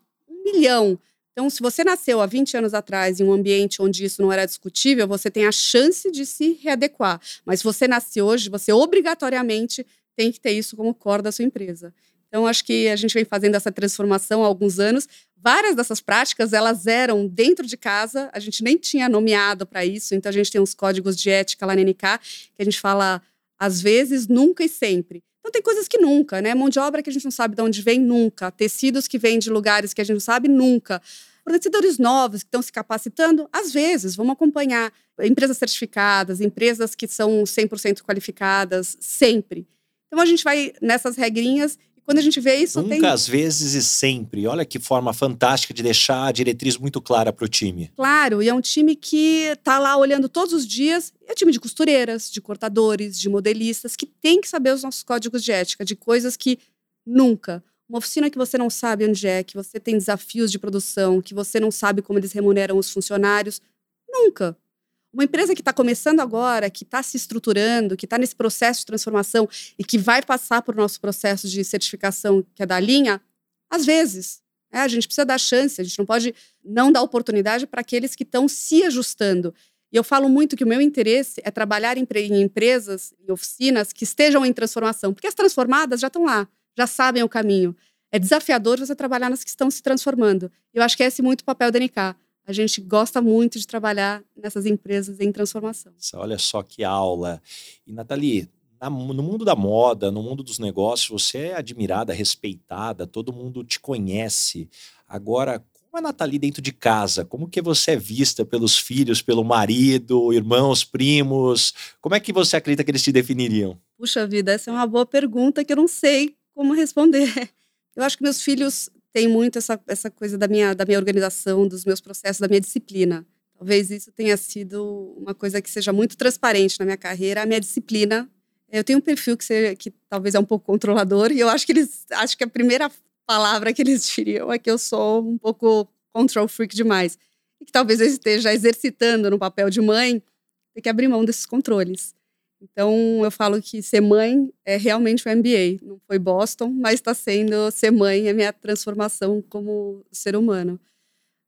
milhão. Então, se você nasceu há 20 anos atrás em um ambiente onde isso não era discutível, você tem a chance de se readequar. Mas se você nasce hoje, você obrigatoriamente tem que ter isso como core da sua empresa. Então, acho que a gente vem fazendo essa transformação há alguns anos. Várias dessas práticas, elas eram dentro de casa, a gente nem tinha nomeado para isso, então a gente tem uns códigos de ética lá na NK, que a gente fala Às vezes, nunca e sempre. Então tem coisas que nunca, né? Mão de obra que a gente não sabe de onde vem, nunca. Tecidos que vêm de lugares que a gente não sabe, nunca. Fornecedores novos que estão se capacitando, às vezes, vamos acompanhar. Empresas certificadas, empresas que são 100% qualificadas, sempre. Então a gente vai nessas regrinhas quando a gente vê isso. Nunca, tem... às vezes e sempre. Olha que forma fantástica de deixar a diretriz muito clara para o time. Claro, e é um time que está lá olhando todos os dias. É um time de costureiras, de cortadores, de modelistas, que tem que saber os nossos códigos de ética, de coisas que nunca. Uma oficina que você não sabe onde é, que você tem desafios de produção, que você não sabe como eles remuneram os funcionários. Nunca. Uma empresa que está começando agora, que está se estruturando, que está nesse processo de transformação e que vai passar por nosso processo de certificação, que é da linha, às vezes. É, a gente precisa dar chance, a gente não pode não dar oportunidade para aqueles que estão se ajustando. E eu falo muito que o meu interesse é trabalhar em, em empresas, em oficinas que estejam em transformação, porque as transformadas já estão lá, já sabem o caminho. É desafiador você trabalhar nas que estão se transformando. Eu acho que é esse muito o papel da NK a gente gosta muito de trabalhar nessas empresas em transformação. Olha só que aula. E, Nathalie, no mundo da moda, no mundo dos negócios, você é admirada, respeitada, todo mundo te conhece. Agora, como é a Nathalie dentro de casa? Como que você é vista pelos filhos, pelo marido, irmãos, primos? Como é que você acredita que eles te definiriam? Puxa vida, essa é uma boa pergunta que eu não sei como responder. Eu acho que meus filhos tem muito essa, essa coisa da minha, da minha organização, dos meus processos, da minha disciplina. Talvez isso tenha sido uma coisa que seja muito transparente na minha carreira, a minha disciplina. Eu tenho um perfil que, seja, que talvez é um pouco controlador, e eu acho que eles acho que a primeira palavra que eles diriam é que eu sou um pouco control freak demais. E que talvez eu esteja exercitando no papel de mãe, ter que abrir mão desses controles. Então, eu falo que ser mãe é realmente o MBA. Não foi Boston, mas está sendo ser mãe é minha transformação como ser humano.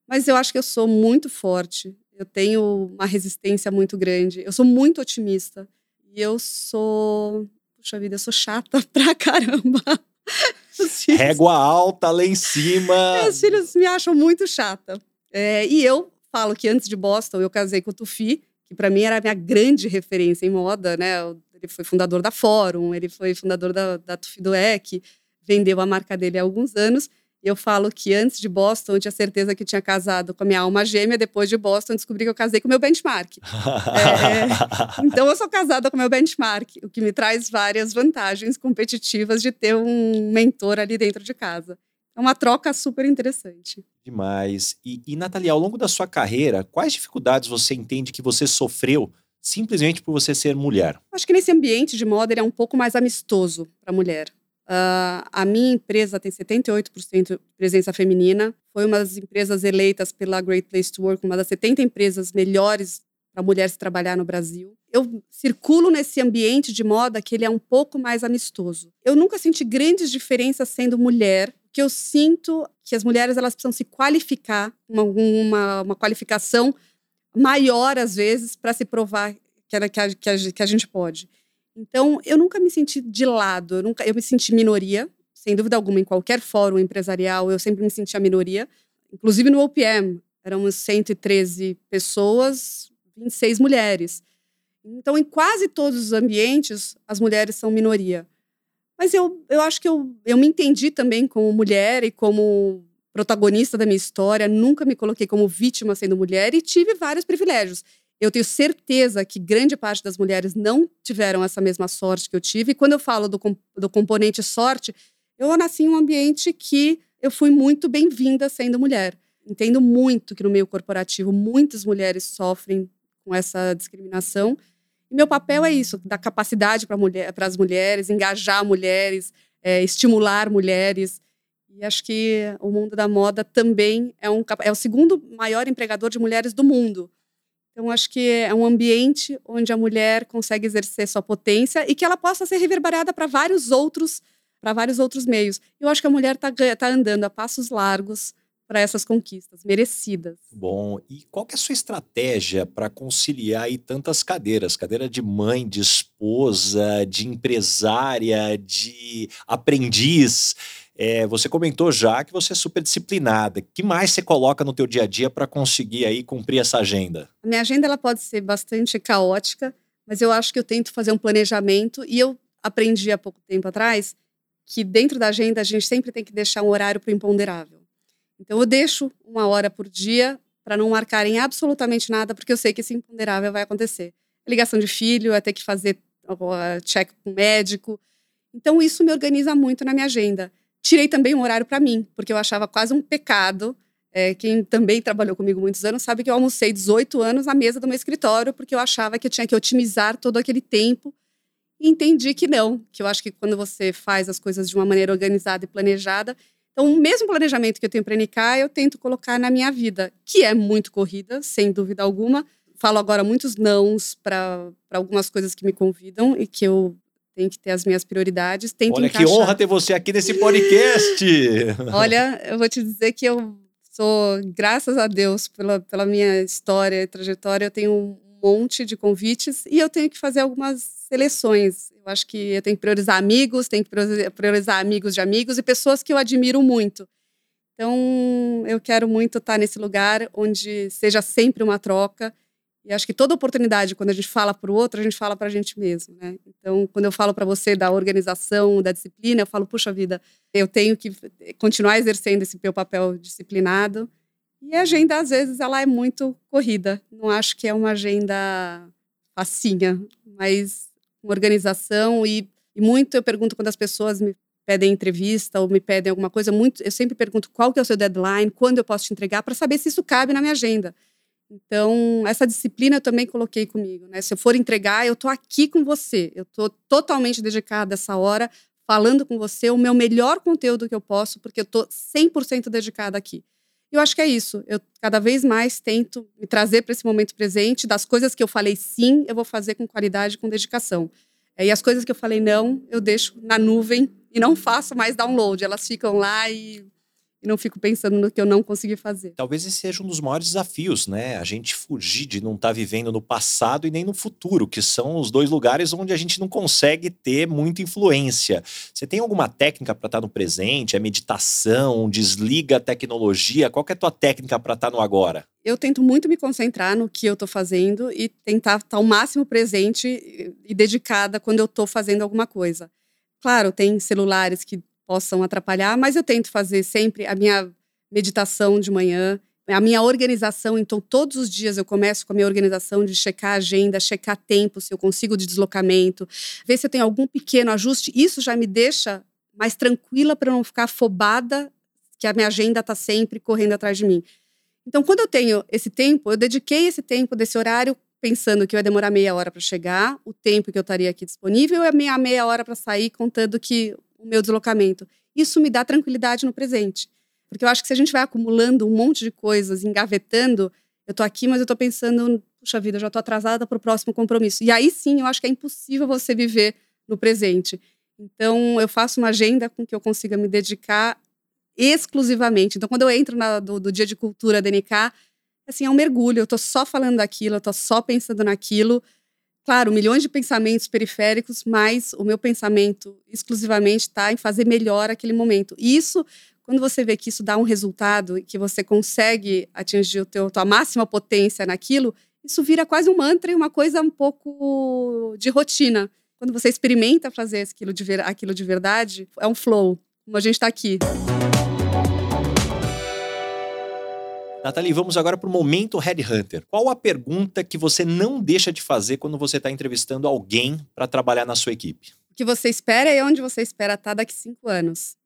Mas eu acho que eu sou muito forte. Eu tenho uma resistência muito grande. Eu sou muito otimista. E eu sou. Puxa vida, eu sou chata pra caramba. Filhos... Régua alta lá em cima. Meus filhos me acham muito chata. É, e eu falo que antes de Boston eu casei com o Tufi que para mim era a minha grande referência em moda, né? Ele foi fundador da Fórum, ele foi fundador da, da Tufidoec, vendeu a marca dele há alguns anos. E eu falo que antes de Boston eu tinha certeza que tinha casado com a minha alma gêmea, depois de Boston descobri que eu casei com o meu benchmark. é, então eu sou casada com o meu benchmark, o que me traz várias vantagens competitivas de ter um mentor ali dentro de casa. É uma troca super interessante. Demais. E, e Nathalie, ao longo da sua carreira, quais dificuldades você entende que você sofreu simplesmente por você ser mulher? Acho que nesse ambiente de moda ele é um pouco mais amistoso para a mulher. Uh, a minha empresa tem 78% de presença feminina. Foi uma das empresas eleitas pela Great Place to Work, uma das 70 empresas melhores para mulheres trabalhar no Brasil. Eu circulo nesse ambiente de moda que ele é um pouco mais amistoso. Eu nunca senti grandes diferenças sendo mulher que eu sinto que as mulheres elas precisam se qualificar, uma, uma, uma qualificação maior às vezes para se provar que, era, que, a, que, a, que a gente pode. Então, eu nunca me senti de lado, eu, nunca, eu me senti minoria, sem dúvida alguma, em qualquer fórum empresarial, eu sempre me senti a minoria. Inclusive no OPM, éramos 113 pessoas, 26 mulheres. Então, em quase todos os ambientes, as mulheres são minoria. Mas eu, eu acho que eu, eu me entendi também como mulher e como protagonista da minha história. Nunca me coloquei como vítima sendo mulher e tive vários privilégios. Eu tenho certeza que grande parte das mulheres não tiveram essa mesma sorte que eu tive. E quando eu falo do, do componente sorte, eu nasci em um ambiente que eu fui muito bem-vinda sendo mulher. Entendo muito que no meio corporativo muitas mulheres sofrem com essa discriminação e meu papel é isso, dar capacidade para mulher, as mulheres, engajar mulheres, é, estimular mulheres. E acho que o mundo da moda também é, um, é o segundo maior empregador de mulheres do mundo. Então, acho que é um ambiente onde a mulher consegue exercer sua potência e que ela possa ser reverberada para vários outros para vários outros meios. Eu acho que a mulher está tá andando a passos largos para essas conquistas merecidas. Bom, e qual é a sua estratégia para conciliar aí tantas cadeiras? Cadeira de mãe, de esposa, de empresária, de aprendiz. É, você comentou já que você é super disciplinada. O que mais você coloca no teu dia a dia para conseguir aí cumprir essa agenda? A minha agenda ela pode ser bastante caótica, mas eu acho que eu tento fazer um planejamento e eu aprendi há pouco tempo atrás que dentro da agenda a gente sempre tem que deixar um horário para o imponderável. Então eu deixo uma hora por dia para não marcarem absolutamente nada, porque eu sei que esse imponderável vai acontecer. ligação de filho, é ter que fazer check com médico. Então isso me organiza muito na minha agenda. Tirei também um horário para mim, porque eu achava quase um pecado. É, quem também trabalhou comigo muitos anos sabe que eu almocei 18 anos na mesa do meu escritório, porque eu achava que eu tinha que otimizar todo aquele tempo. E entendi que não, que eu acho que quando você faz as coisas de uma maneira organizada e planejada, então, o mesmo planejamento que eu tenho para NK, eu tento colocar na minha vida, que é muito corrida, sem dúvida alguma. Falo agora muitos nãos para algumas coisas que me convidam e que eu tenho que ter as minhas prioridades. Tento Olha encaixar. que honra ter você aqui nesse podcast! Olha, eu vou te dizer que eu sou, graças a Deus, pela, pela minha história e trajetória, eu tenho um monte de convites e eu tenho que fazer algumas seleções. Eu acho que eu tenho que priorizar amigos, tenho que priorizar amigos de amigos e pessoas que eu admiro muito. Então, eu quero muito estar nesse lugar onde seja sempre uma troca. E acho que toda oportunidade, quando a gente fala para o outro, a gente fala para a gente mesmo, né? Então, quando eu falo para você da organização, da disciplina, eu falo, puxa vida, eu tenho que continuar exercendo esse meu papel disciplinado. E a agenda, às vezes, ela é muito corrida. Não acho que é uma agenda facinha, mas uma organização e, e muito eu pergunto quando as pessoas me pedem entrevista ou me pedem alguma coisa, muito eu sempre pergunto qual que é o seu deadline, quando eu posso te entregar, para saber se isso cabe na minha agenda. Então, essa disciplina eu também coloquei comigo, né? Se eu for entregar, eu tô aqui com você. Eu tô totalmente dedicada essa hora, falando com você o meu melhor conteúdo que eu posso, porque eu tô 100% dedicada aqui. Eu acho que é isso. Eu cada vez mais tento me trazer para esse momento presente. Das coisas que eu falei sim, eu vou fazer com qualidade, com dedicação. É, e as coisas que eu falei não, eu deixo na nuvem e não faço mais download. Elas ficam lá e e não fico pensando no que eu não consegui fazer. Talvez esse seja um dos maiores desafios, né? A gente fugir de não estar tá vivendo no passado e nem no futuro, que são os dois lugares onde a gente não consegue ter muita influência. Você tem alguma técnica para estar tá no presente? É meditação? Desliga a tecnologia? Qual é a tua técnica para estar tá no agora? Eu tento muito me concentrar no que eu estou fazendo e tentar estar o máximo presente e dedicada quando eu estou fazendo alguma coisa. Claro, tem celulares que possam atrapalhar, mas eu tento fazer sempre a minha meditação de manhã, a minha organização. Então, todos os dias eu começo com a minha organização de checar a agenda, checar tempo, se eu consigo de deslocamento, ver se eu tenho algum pequeno ajuste. Isso já me deixa mais tranquila para não ficar afobada que a minha agenda está sempre correndo atrás de mim. Então, quando eu tenho esse tempo, eu dediquei esse tempo desse horário pensando que ia demorar meia hora para chegar, o tempo que eu estaria aqui disponível e a minha meia hora para sair, contando que o meu deslocamento. Isso me dá tranquilidade no presente. Porque eu acho que se a gente vai acumulando um monte de coisas, engavetando, eu tô aqui, mas eu tô pensando, puxa vida, eu já tô atrasada para o próximo compromisso. E aí sim, eu acho que é impossível você viver no presente. Então, eu faço uma agenda com que eu consiga me dedicar exclusivamente. Então, quando eu entro na, do, do, dia de cultura DNK, assim, é um mergulho. Eu tô só falando daquilo, eu tô só pensando naquilo claro, milhões de pensamentos periféricos, mas o meu pensamento exclusivamente está em fazer melhor aquele momento. E isso, quando você vê que isso dá um resultado e que você consegue atingir o teu, tua máxima potência naquilo, isso vira quase um mantra e uma coisa um pouco de rotina. Quando você experimenta fazer aquilo de, ver, aquilo de verdade, é um flow, como a gente está aqui. Nathalie, vamos agora para o momento Headhunter. Qual a pergunta que você não deixa de fazer quando você está entrevistando alguém para trabalhar na sua equipe? O que você espera e onde você espera estar tá daqui cinco anos.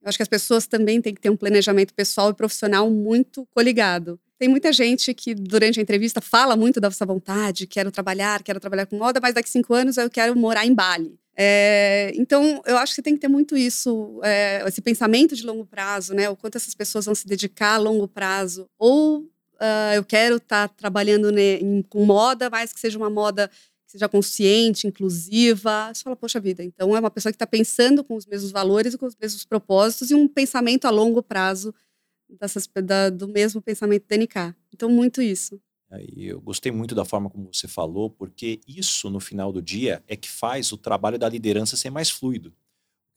Eu acho que as pessoas também têm que ter um planejamento pessoal e profissional muito coligado. Tem muita gente que, durante a entrevista, fala muito da sua vontade, quero trabalhar, quero trabalhar com moda, mas daqui cinco anos eu quero morar em Bali. É, então, eu acho que tem que ter muito isso, é, esse pensamento de longo prazo, né? O quanto essas pessoas vão se dedicar a longo prazo. Ou uh, eu quero estar tá trabalhando né, em, com moda, mas que seja uma moda que seja consciente, inclusiva. Você fala, poxa vida, então é uma pessoa que está pensando com os mesmos valores e com os mesmos propósitos e um pensamento a longo prazo dessas, da, do mesmo pensamento DNK. Então, muito isso. E eu gostei muito da forma como você falou, porque isso, no final do dia, é que faz o trabalho da liderança ser mais fluido.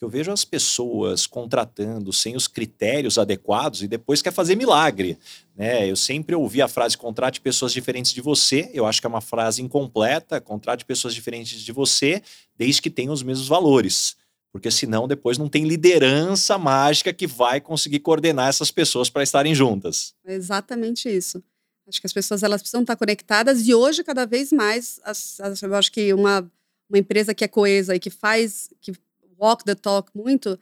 eu vejo as pessoas contratando sem os critérios adequados e depois quer fazer milagre. Né? Eu sempre ouvi a frase contrate pessoas diferentes de você. Eu acho que é uma frase incompleta. Contrate pessoas diferentes de você, desde que tenham os mesmos valores. Porque senão depois não tem liderança mágica que vai conseguir coordenar essas pessoas para estarem juntas. É exatamente isso. Acho que as pessoas elas precisam estar conectadas e hoje cada vez mais as, as, eu acho que uma, uma empresa que é coesa e que faz que walk the talk muito,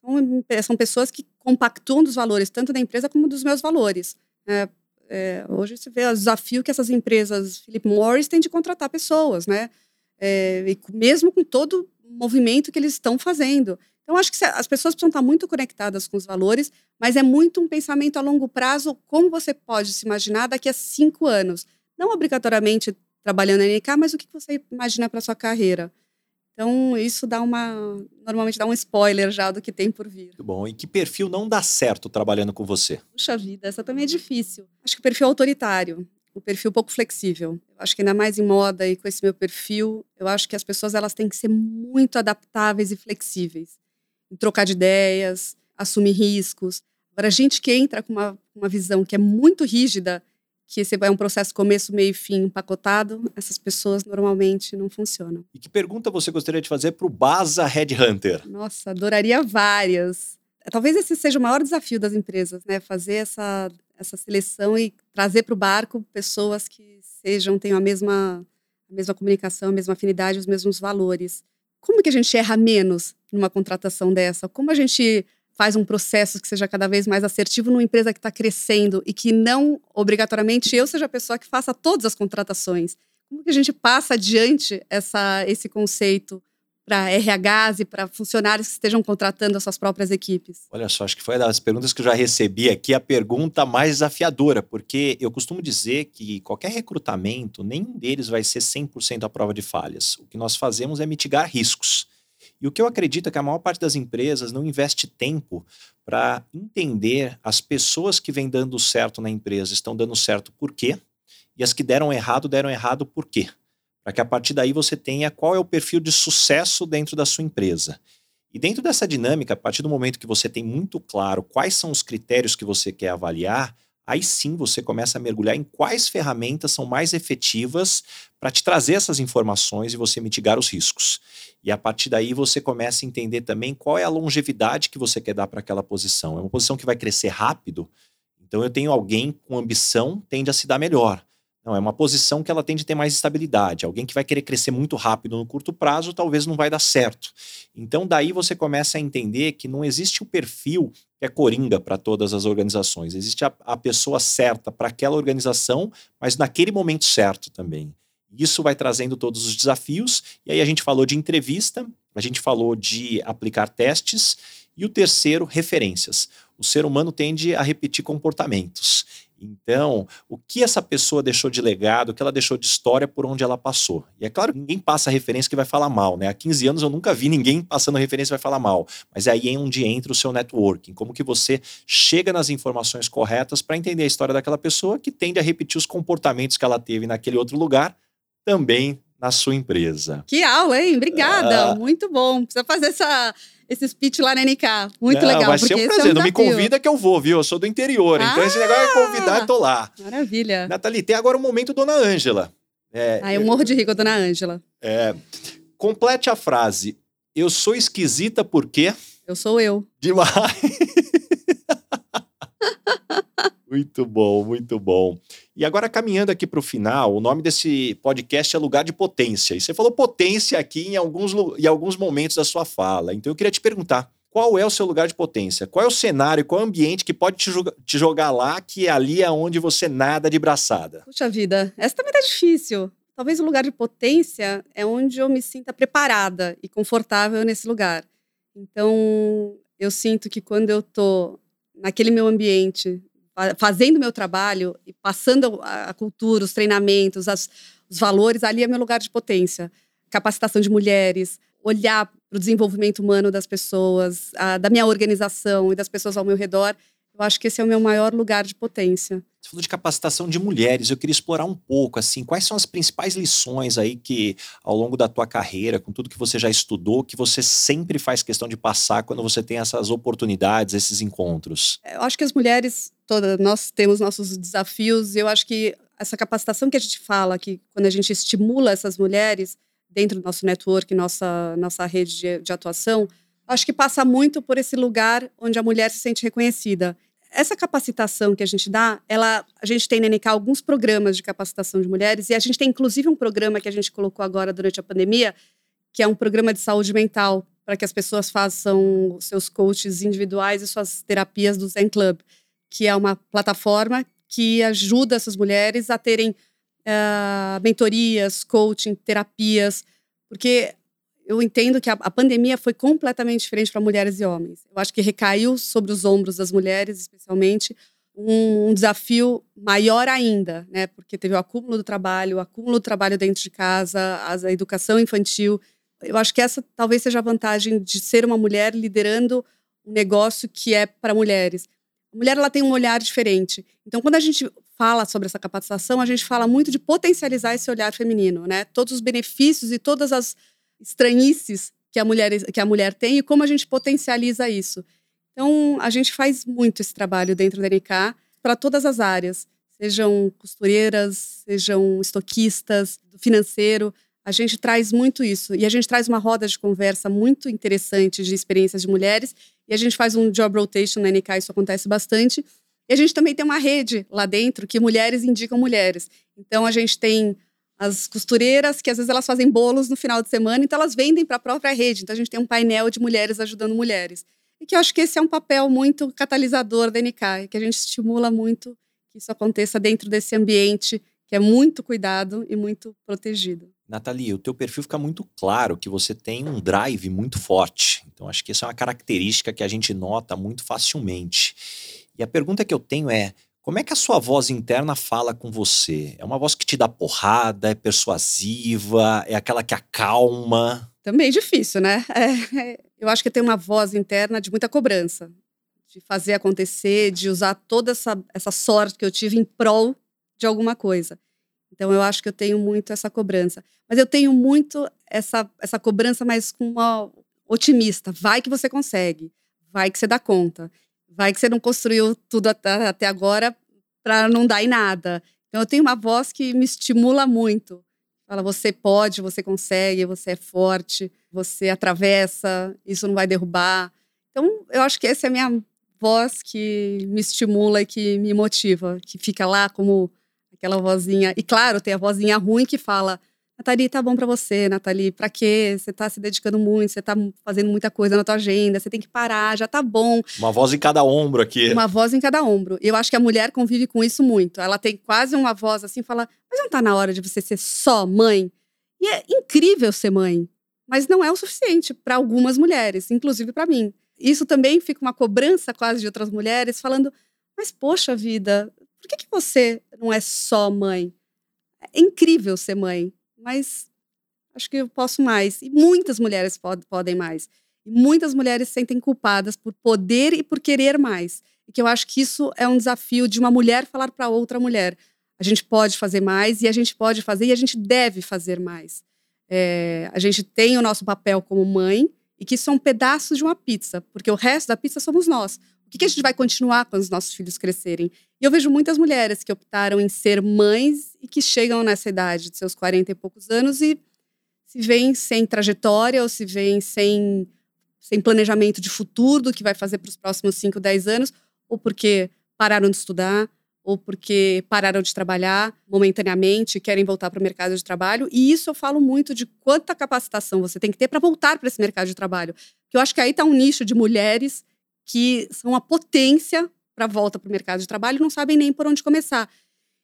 são, são pessoas que compactuam dos valores, tanto da empresa como dos meus valores. É, é, hoje se vê o desafio que essas empresas, Philip Morris, têm de contratar pessoas, né? É, e mesmo com todo o movimento que eles estão fazendo. Então, acho que as pessoas precisam estar muito conectadas com os valores, mas é muito um pensamento a longo prazo, como você pode se imaginar daqui a cinco anos. Não obrigatoriamente trabalhando na NK, mas o que você imagina para sua carreira. Então, isso dá uma. Normalmente dá um spoiler já do que tem por vir. Muito bom. E que perfil não dá certo trabalhando com você? Puxa vida, essa também é difícil. Acho que o perfil autoritário, o perfil pouco flexível. Acho que ainda mais em moda e com esse meu perfil, eu acho que as pessoas elas têm que ser muito adaptáveis e flexíveis. Trocar de ideias, assumir riscos. Agora, a gente que entra com uma, uma visão que é muito rígida, que esse é um processo começo, meio e fim empacotado, essas pessoas normalmente não funcionam. E que pergunta você gostaria de fazer para o Baza Headhunter? Nossa, adoraria várias. Talvez esse seja o maior desafio das empresas, né? Fazer essa, essa seleção e trazer para o barco pessoas que sejam, tenham a mesma, a mesma comunicação, a mesma afinidade, os mesmos valores. Como que a gente erra menos numa contratação dessa? Como a gente faz um processo que seja cada vez mais assertivo numa empresa que está crescendo e que não obrigatoriamente eu seja a pessoa que faça todas as contratações. Como que a gente passa adiante essa, esse conceito para RHs e para funcionários que estejam contratando as suas próprias equipes? Olha só, acho que foi das perguntas que eu já recebi aqui a pergunta mais desafiadora, porque eu costumo dizer que qualquer recrutamento, nenhum deles vai ser 100% à prova de falhas. O que nós fazemos é mitigar riscos. E o que eu acredito é que a maior parte das empresas não investe tempo para entender as pessoas que vêm dando certo na empresa estão dando certo por quê, e as que deram errado, deram errado por quê. Para que a partir daí você tenha qual é o perfil de sucesso dentro da sua empresa. E dentro dessa dinâmica, a partir do momento que você tem muito claro quais são os critérios que você quer avaliar, aí sim você começa a mergulhar em quais ferramentas são mais efetivas para te trazer essas informações e você mitigar os riscos. E a partir daí você começa a entender também qual é a longevidade que você quer dar para aquela posição. É uma posição que vai crescer rápido, então eu tenho alguém com ambição, tende a se dar melhor. Não, é uma posição que ela tende a ter mais estabilidade. Alguém que vai querer crescer muito rápido no curto prazo, talvez não vai dar certo. Então, daí você começa a entender que não existe o perfil que é coringa para todas as organizações. Existe a, a pessoa certa para aquela organização, mas naquele momento certo também. Isso vai trazendo todos os desafios. E aí a gente falou de entrevista, a gente falou de aplicar testes, e o terceiro, referências. O ser humano tende a repetir comportamentos. Então, o que essa pessoa deixou de legado, o que ela deixou de história por onde ela passou. E é claro que ninguém passa referência que vai falar mal, né? Há 15 anos eu nunca vi ninguém passando referência que vai falar mal. Mas aí é onde entra o seu networking, como que você chega nas informações corretas para entender a história daquela pessoa que tende a repetir os comportamentos que ela teve naquele outro lugar também na sua empresa. Que aula, hein? Obrigada. Ah. Muito bom. Precisa fazer essa esse speech lá na NK. Muito não, legal. Vai ser um prazer. É um não me convida que eu vou, viu? Eu sou do interior. Ah, então esse negócio é convidar, eu tô lá. Maravilha. Nathalie, tem agora o um momento Dona Ângela. É, ah, eu morro de rico, Dona Ângela. É, complete a frase. Eu sou esquisita porque... Eu sou eu. Demais. muito bom, muito bom. E agora, caminhando aqui para o final, o nome desse podcast é Lugar de Potência. E você falou potência aqui em alguns, em alguns momentos da sua fala. Então eu queria te perguntar: qual é o seu lugar de potência? Qual é o cenário, qual é o ambiente que pode te, te jogar lá, que é ali é onde você nada de braçada? Puxa vida, essa também tá difícil. Talvez o lugar de potência é onde eu me sinta preparada e confortável nesse lugar. Então, eu sinto que quando eu tô naquele meu ambiente, fazendo meu trabalho e passando a, cultura, os treinamentos, as, os valores, ali é meu lugar de potência. Capacitação de mulheres, olhar para o desenvolvimento humano das pessoas, a, da minha organização e das pessoas ao meu redor. Eu acho que esse é o meu maior lugar de potência. Você falou de capacitação de mulheres, eu queria explorar um pouco, assim, quais são as principais lições aí que, ao longo da tua carreira, com tudo que você já estudou, que você sempre faz questão de passar quando você tem essas oportunidades, esses encontros? Eu acho que as mulheres, todas, nós temos nossos desafios, e eu acho que essa capacitação que a gente fala, que quando a gente estimula essas mulheres dentro do nosso network, nossa, nossa rede de, de atuação, acho que passa muito por esse lugar onde a mulher se sente reconhecida. Essa capacitação que a gente dá, ela, a gente tem na NK alguns programas de capacitação de mulheres e a gente tem inclusive um programa que a gente colocou agora durante a pandemia, que é um programa de saúde mental para que as pessoas façam seus coaches individuais e suas terapias do Zen Club, que é uma plataforma que ajuda essas mulheres a terem uh, mentorias, coaching, terapias, porque eu entendo que a, a pandemia foi completamente diferente para mulheres e homens. Eu acho que recaiu sobre os ombros das mulheres, especialmente, um, um, desafio maior ainda, né? Porque teve o acúmulo do trabalho, o acúmulo do trabalho dentro de casa, a, a educação infantil. Eu acho que essa talvez seja a vantagem de ser uma mulher liderando um negócio que é para mulheres. Mulher ela tem um olhar diferente. Então, quando a gente fala sobre essa capacitação, a gente fala muito de potencializar esse olhar feminino, né? Todos os benefícios e todas as estranhices que a mulher, que a mulher tem e como a gente potencializa isso. Então, a gente faz muito esse trabalho dentro da NK para todas as áreas, sejam costureiras, sejam estoquistas, do financeiro. A gente traz muito isso. E a gente traz uma roda de conversa muito interessante de experiências de mulheres. E a gente faz um job rotation na NK, isso acontece bastante. E a gente também tem uma rede lá dentro que mulheres indicam mulheres. Então, a gente tem as costureiras, que às vezes elas fazem bolos no final de semana, então elas vendem para a própria rede. Então a gente tem um painel de mulheres ajudando mulheres. E que eu acho que esse é um papel muito catalisador da NK, que a gente estimula muito que isso aconteça dentro desse ambiente que é muito cuidado e muito protegido. Nathalie, o teu perfil fica muito claro que você tem um drive muito forte. Então acho que essa é uma característica que a gente nota muito facilmente. E a pergunta que eu tenho é: como é que a sua voz interna fala com você? É uma voz que te dá porrada, é persuasiva, é aquela que acalma? Também difícil, né? É, eu acho que tem uma voz interna de muita cobrança, de fazer acontecer, de usar toda essa, essa sorte que eu tive em prol de alguma coisa. Então eu acho que eu tenho muito essa cobrança. Mas eu tenho muito essa, essa cobrança, mas com uma otimista. Vai que você consegue, vai que você dá conta. Vai que você não construiu tudo até, até agora para não dar em nada. Então eu tenho uma voz que me estimula muito. Fala, você pode, você consegue, você é forte, você atravessa, isso não vai derrubar. Então eu acho que essa é a minha voz que me estimula e que me motiva, que fica lá como aquela vozinha. E claro, tem a vozinha ruim que fala: Nathalie, tá bom para você, Nathalie. Pra quê? Você tá se dedicando muito, você tá fazendo muita coisa na tua agenda, você tem que parar, já tá bom. Uma voz em cada ombro aqui. Uma voz em cada ombro. Eu acho que a mulher convive com isso muito. Ela tem quase uma voz assim, fala: Mas não tá na hora de você ser só mãe? E é incrível ser mãe, mas não é o suficiente para algumas mulheres, inclusive para mim. Isso também fica uma cobrança quase de outras mulheres, falando: Mas poxa vida, por que, que você não é só mãe? É incrível ser mãe mas acho que eu posso mais. E muitas mulheres pod podem mais. E muitas mulheres se sentem culpadas por poder e por querer mais. E que eu acho que isso é um desafio de uma mulher falar para outra mulher. A gente pode fazer mais e a gente pode fazer e a gente deve fazer mais. É, a gente tem o nosso papel como mãe e que são pedaços de uma pizza, porque o resto da pizza somos nós. O que, que a gente vai continuar quando os nossos filhos crescerem? E eu vejo muitas mulheres que optaram em ser mães e que chegam nessa idade de seus 40 e poucos anos e se veem sem trajetória ou se veem sem, sem planejamento de futuro do que vai fazer para os próximos 5, 10 anos, ou porque pararam de estudar, ou porque pararam de trabalhar momentaneamente e querem voltar para o mercado de trabalho. E isso eu falo muito de quanta capacitação você tem que ter para voltar para esse mercado de trabalho. Que eu acho que aí está um nicho de mulheres que são a potência para a volta para o mercado de trabalho não sabem nem por onde começar.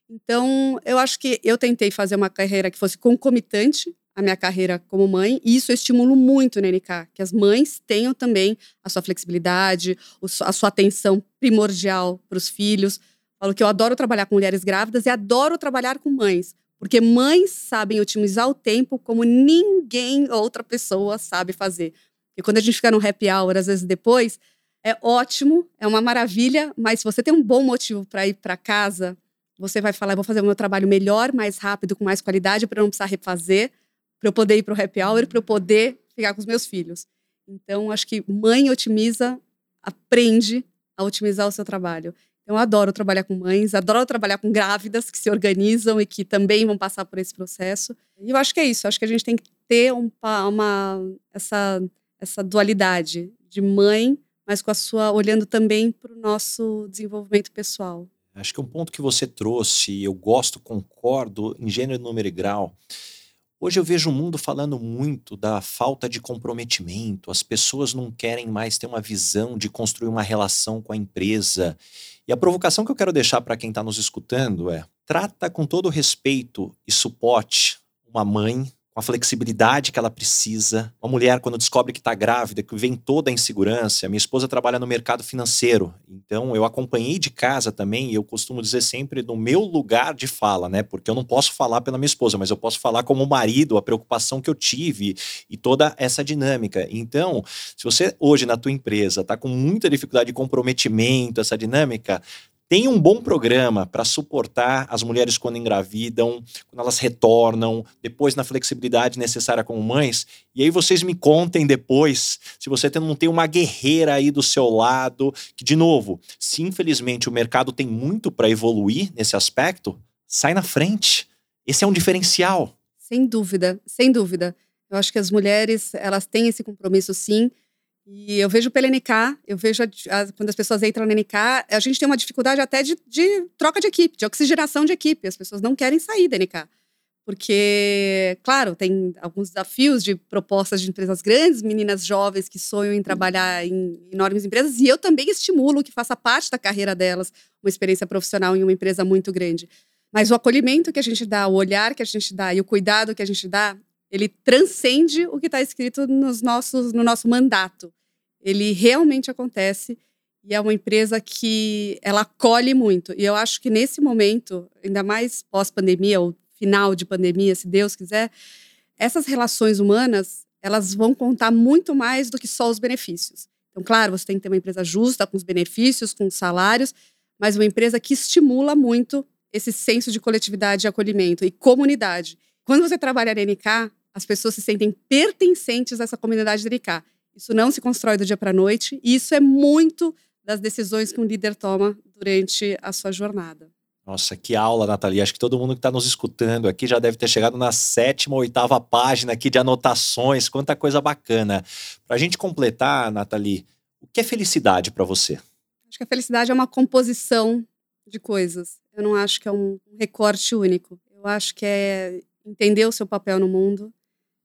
Então, eu acho que eu tentei fazer uma carreira que fosse concomitante à minha carreira como mãe, e isso eu estimulo muito na NK, que as mães tenham também a sua flexibilidade, a sua atenção primordial para os filhos. Falo que eu adoro trabalhar com mulheres grávidas e adoro trabalhar com mães, porque mães sabem otimizar o tempo como ninguém outra pessoa sabe fazer. E quando a gente fica no happy hour, às vezes depois, é ótimo, é uma maravilha, mas se você tem um bom motivo para ir para casa, você vai falar: vou fazer o meu trabalho melhor, mais rápido, com mais qualidade, para não precisar refazer, para eu poder ir para o happy hour, para eu poder ficar com os meus filhos. Então, acho que mãe otimiza, aprende a otimizar o seu trabalho. Então, eu adoro trabalhar com mães, adoro trabalhar com grávidas que se organizam e que também vão passar por esse processo. E eu acho que é isso. Acho que a gente tem que ter um, uma, essa, essa dualidade de mãe, mas com a sua olhando também para o nosso desenvolvimento pessoal. Acho que um ponto que você trouxe, eu gosto, concordo em gênero, número e grau. Hoje eu vejo o mundo falando muito da falta de comprometimento, as pessoas não querem mais ter uma visão de construir uma relação com a empresa. E a provocação que eu quero deixar para quem está nos escutando é: trata com todo respeito e suporte uma mãe com a flexibilidade que ela precisa. Uma mulher, quando descobre que está grávida, que vem toda a insegurança. Minha esposa trabalha no mercado financeiro, então eu acompanhei de casa também, e eu costumo dizer sempre no meu lugar de fala, né? Porque eu não posso falar pela minha esposa, mas eu posso falar como marido, a preocupação que eu tive e toda essa dinâmica. Então, se você hoje na tua empresa está com muita dificuldade de comprometimento, essa dinâmica, tem um bom programa para suportar as mulheres quando engravidam, quando elas retornam, depois na flexibilidade necessária como mães. E aí vocês me contem depois se você não tem uma guerreira aí do seu lado, que de novo, se infelizmente o mercado tem muito para evoluir nesse aspecto, sai na frente. Esse é um diferencial. Sem dúvida, sem dúvida. Eu acho que as mulheres, elas têm esse compromisso sim e eu vejo pela NK, eu vejo a, a, quando as pessoas entram na NK, a gente tem uma dificuldade até de, de, troca de equipe, de oxigenação de equipe. As pessoas não querem sair da NK. Porque, claro, tem alguns desafios de propostas de empresas grandes, meninas jovens que sonham em trabalhar em enormes empresas, e eu também estimulo que faça parte da carreira delas uma experiência profissional em uma empresa muito grande. Mas o acolhimento que a gente dá, o olhar que a gente dá e o cuidado que a gente dá ele transcende o que está escrito nos nossos, no nosso mandato. Ele realmente acontece e é uma empresa que ela acolhe muito. E eu acho que nesse momento, ainda mais pós-pandemia ou final de pandemia, se Deus quiser, essas relações humanas elas vão contar muito mais do que só os benefícios. Então, claro, você tem que ter uma empresa justa, com os benefícios, com os salários, mas uma empresa que estimula muito esse senso de coletividade e acolhimento e comunidade. Quando você trabalha na NK, as pessoas se sentem pertencentes a essa comunidade de NK. Isso não se constrói do dia para a noite, e isso é muito das decisões que um líder toma durante a sua jornada. Nossa, que aula, Nathalie. Acho que todo mundo que está nos escutando aqui já deve ter chegado na sétima, oitava página aqui de anotações. Quanta coisa bacana. Para a gente completar, Nathalie, o que é felicidade para você? Acho que a felicidade é uma composição de coisas. Eu não acho que é um recorte único. Eu acho que é entender o seu papel no mundo,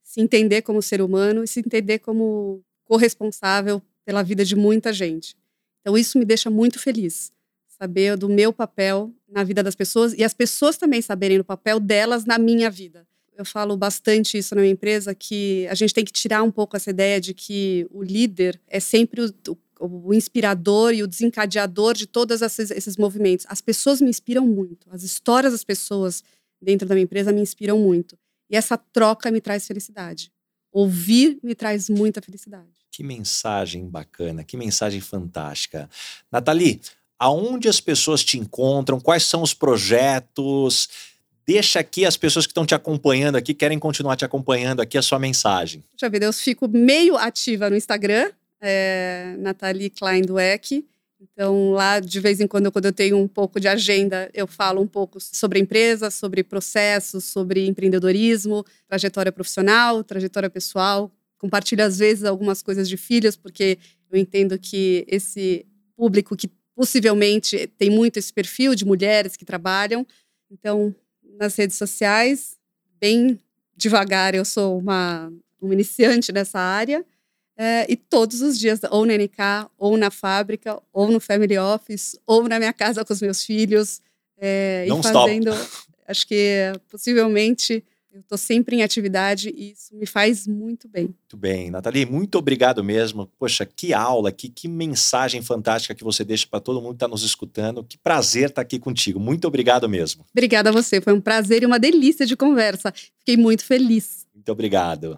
se entender como ser humano e se entender como corresponsável pela vida de muita gente. Então isso me deixa muito feliz, saber do meu papel na vida das pessoas e as pessoas também saberem o papel delas na minha vida. Eu falo bastante isso na minha empresa que a gente tem que tirar um pouco essa ideia de que o líder é sempre o, o, inspirador e o desencadeador de todos esses movimentos. As pessoas me inspiram muito, as histórias das pessoas dentro da minha empresa me inspiram muito. E essa troca me traz felicidade. Ouvir me traz muita felicidade. Que mensagem bacana, que mensagem fantástica. Nathalie, aonde as pessoas te encontram? Quais são os projetos? Deixa aqui as pessoas que estão te acompanhando aqui, querem continuar te acompanhando aqui, a sua mensagem. Puxa vida, eu fico meio ativa no Instagram, é, Nathalie Klein Dweck. Então, lá, de vez em quando, quando eu tenho um pouco de agenda, eu falo um pouco sobre empresa, sobre processos, sobre empreendedorismo, trajetória profissional, trajetória pessoal. Compartilho, às vezes, algumas coisas de filhos, porque eu entendo que esse público que possivelmente tem muito esse perfil de mulheres que trabalham. Então, nas redes sociais, bem devagar, eu sou uma, uma iniciante nessa área. É, e todos os dias, ou na NK, ou na fábrica, ou no family office, ou na minha casa com os meus filhos. É, e fazendo. Stop. Acho que possivelmente eu estou sempre em atividade e isso me faz muito bem. Muito bem, Nathalie, muito obrigado mesmo. Poxa, que aula, que, que mensagem fantástica que você deixa para todo mundo que está nos escutando. Que prazer estar tá aqui contigo. Muito obrigado mesmo. Obrigada a você, foi um prazer e uma delícia de conversa. Fiquei muito feliz. Muito obrigado.